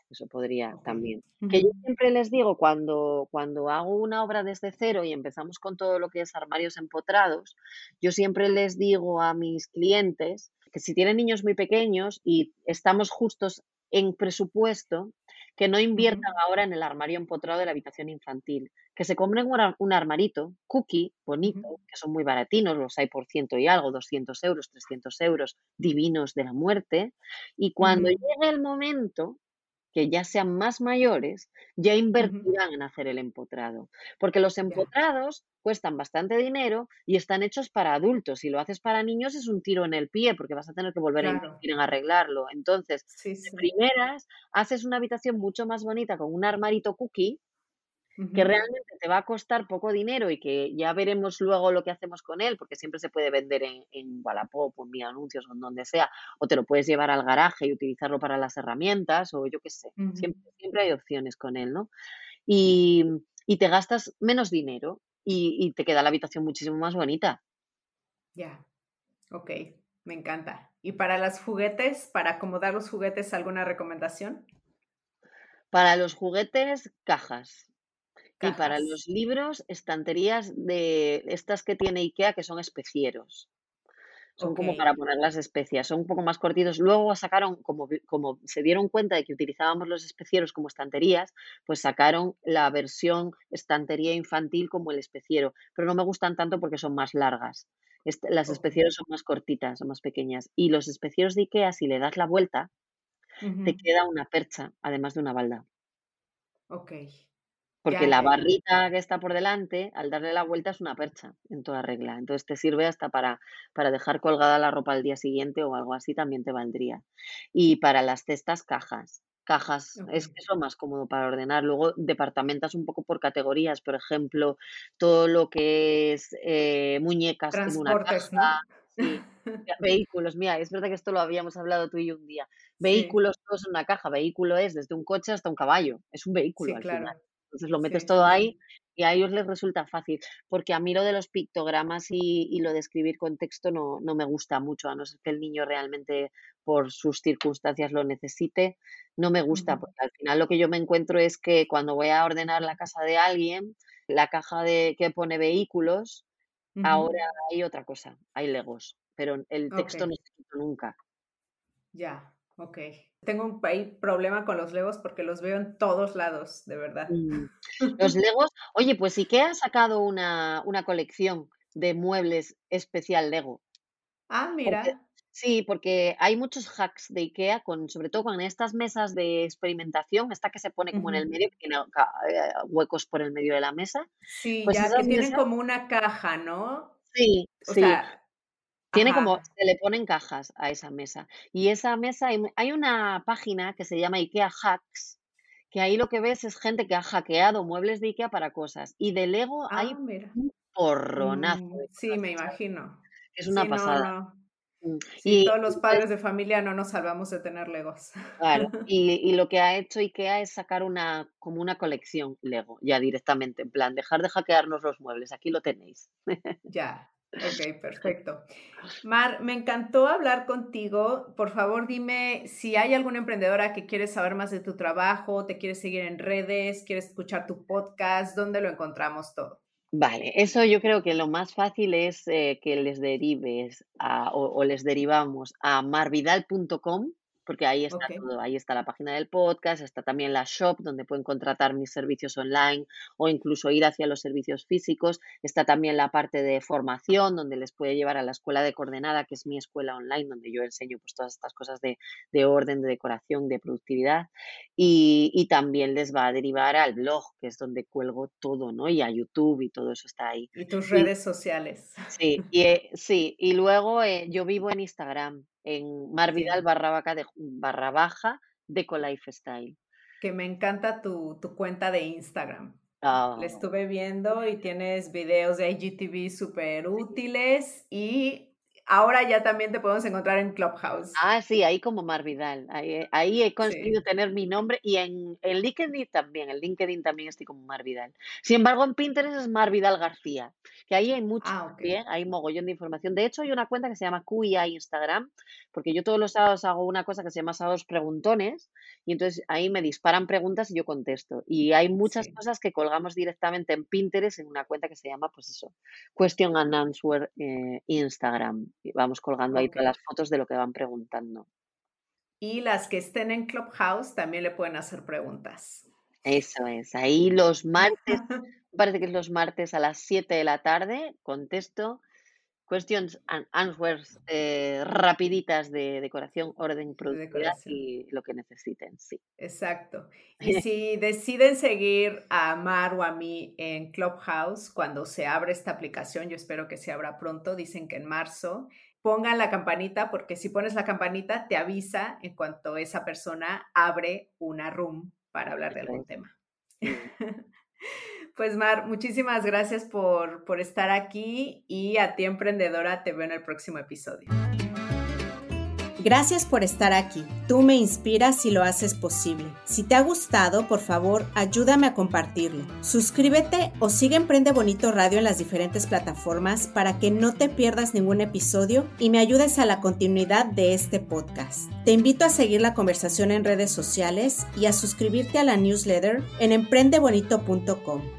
Eso podría también. Que yo siempre les digo cuando cuando hago una obra desde cero y empezamos con todo lo que es armarios empotrados, yo siempre les digo a mis clientes que si tienen niños muy pequeños y estamos justos en presupuesto, que no inviertan ahora en el armario empotrado de la habitación infantil, que se compren un ar un armarito cookie, bonito, que son muy baratinos, los hay por ciento y algo, 200 euros, 300 euros, divinos de la muerte, y cuando llegue el momento que ya sean más mayores, ya invertirán en hacer el empotrado. Porque los empotrados cuestan bastante dinero y están hechos para adultos. Si lo haces para niños es un tiro en el pie porque vas a tener que volver a invertir en arreglarlo. Entonces, sí. primeras, haces una habitación mucho más bonita con un armarito cookie que realmente te va a costar poco dinero y que ya veremos luego lo que hacemos con él, porque siempre se puede vender en en Wallapop o en Mil Anuncios o en donde sea, o te lo puedes llevar al garaje y utilizarlo para las herramientas o yo qué sé, siempre siempre hay opciones con él, ¿no? Y y te gastas menos dinero y y te queda la habitación muchísimo más bonita. Ya. Okey, me encanta. ¿Y para los juguetes, para acomodar los juguetes, alguna recomendación? Para los juguetes, cajas. Y para los libros, estanterías de estas que tiene IKEA que son especieros. Son como para poner las especias, son un poco más cortitos. Luego sacaron, como, como se dieron cuenta de que utilizábamos los especieros como estanterías, pues sacaron la versión estantería infantil como el especiero, pero no me gustan tanto porque son más largas. las especieros son más cortitas, son más pequeñas. Y los especieros de Ikea, si le das la vuelta, te queda una percha, además de una balda. Ok. Porque la barrita que está por delante, al darle la vuelta, es una percha en toda regla. Entonces te sirve hasta para, para dejar colgada la ropa al día siguiente o algo así también te valdría. Y para las cestas, cajas. Cajas, es que es lo más cómodo para ordenar. Luego departamentas un poco por categorías, por ejemplo, todo lo que es eh, muñecas en una caja. Vehículos, mira, es verdad que esto lo habíamos hablado tú y yo un día. Vehículos, todos en una caja. Vehículo es desde un coche hasta un caballo. Es un vehículo al final. Entonces lo metes todo ahí y a ellos les resulta fácil, porque a mí lo de los pictogramas y, lo de escribir con texto no, no, me gusta mucho, a no ser que el niño realmente por sus circunstancias lo necesite, no me gusta, porque al final lo que yo me encuentro es que cuando voy a ordenar la casa de alguien, la caja de que pone vehículos, ahora hay otra cosa, hay legos, pero el texto no escrito nunca. Ya, ok. Tengo un problema con los Legos porque los veo en todos lados, de verdad. Mm. Los Legos, oye, pues IKEA ha sacado una, una colección de muebles especial Lego. Ah, mira. sí, porque hay muchos hacks de IKEA, con, sobre todo con estas mesas de experimentación, esta que se pone como en el medio, que tiene eh, huecos por el medio de la mesa. Sí, pues ya que tienen como una caja, ¿no? Sí, sí. Tiene como, se le ponen cajas a esa mesa. Y esa mesa, hay, una página que se llama IKEA Hacks, que ahí lo que ves es gente que ha hackeado muebles de IKEA para cosas. Y de Lego hay ah, un porronazo. Mm, sí, me imagino. Es una pasada. Mm, y todos los padres de familia no nos salvamos de tener Legos. Claro, y, y, lo que ha hecho IKEA es sacar una, como una colección Lego, ya directamente, en plan, dejar de hackearnos los muebles, aquí lo tenéis. Ya, Ok, perfecto. Mar, me encantó hablar contigo. Por favor, dime si hay alguna emprendedora que quiere saber más de tu trabajo, te quiere seguir en redes, quiere escuchar tu podcast, ¿dónde lo encontramos todo? Vale, eso yo creo que lo más fácil es eh, que les derives o, o, les derivamos a marvidal.com porque ahí está todo, ahí está la página del podcast, está también la shop donde pueden contratar mis servicios online o incluso ir hacia los servicios físicos, está también la parte de formación donde les puede llevar a la escuela de coordenada, que es mi escuela online, donde yo enseño pues todas estas cosas de, orden, de decoración, de productividad y, también les va a derivar al blog, que es donde cuelgo todo, ¿no? Y a YouTube y todo eso está ahí. Y tus redes sociales. Sí, y, eh, sí, y luego eh, yo vivo en Instagram, en Marvidal barra, de, barra baja Deco Lifestyle. Que me encanta tu, cuenta de Instagram. Le oh. estuve viendo y tienes videos de IGTV súper útiles y Ahora ya también te podemos encontrar en Clubhouse. Ah, sí, ahí como Mar Vidal. Ahí, he conseguido tener mi nombre y en, en, LinkedIn también. En LinkedIn también estoy como Mar Vidal. Sin embargo, en Pinterest es Mar Vidal García. Que ahí hay mucho, ah, hay mogollón de información. De hecho, hay una cuenta que se llama QIA Instagram, porque yo todos los sábados hago una cosa que se llama sábados preguntones y entonces ahí me disparan preguntas y yo contesto. Y hay muchas cosas que colgamos directamente en Pinterest en una cuenta que se llama, pues eso, Question and Answer eh, Instagram vamos colgando ahí todas las fotos de lo que van preguntando. Y las que estén en Clubhouse también le pueden hacer preguntas. Eso es, ahí los martes, parece que es los martes a las 7 de la tarde, contesto questions and answers eh, rapiditas de decoración, orden, productividad y lo que necesiten, sí. Exacto. Y si deciden seguir a Mar o a mí en Clubhouse, cuando se abre esta aplicación, yo espero que se abra pronto, dicen que en marzo, pongan la campanita porque si pones la campanita te avisa en cuanto esa persona abre una room para hablar de algún tema. Pues Mar, muchísimas gracias por, por estar aquí y a ti emprendedora te veo en el próximo episodio. Gracias por estar aquí. Tú me inspiras y lo haces posible. Si te ha gustado, por favor, ayúdame a compartirlo. Suscríbete o sigue Emprende Bonito Radio en las diferentes plataformas para que no te pierdas ningún episodio y me ayudes a la continuidad de este podcast. Te invito a seguir la conversación en redes sociales y a suscribirte a la newsletter en emprendebonito.com.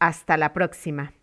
Hasta la próxima.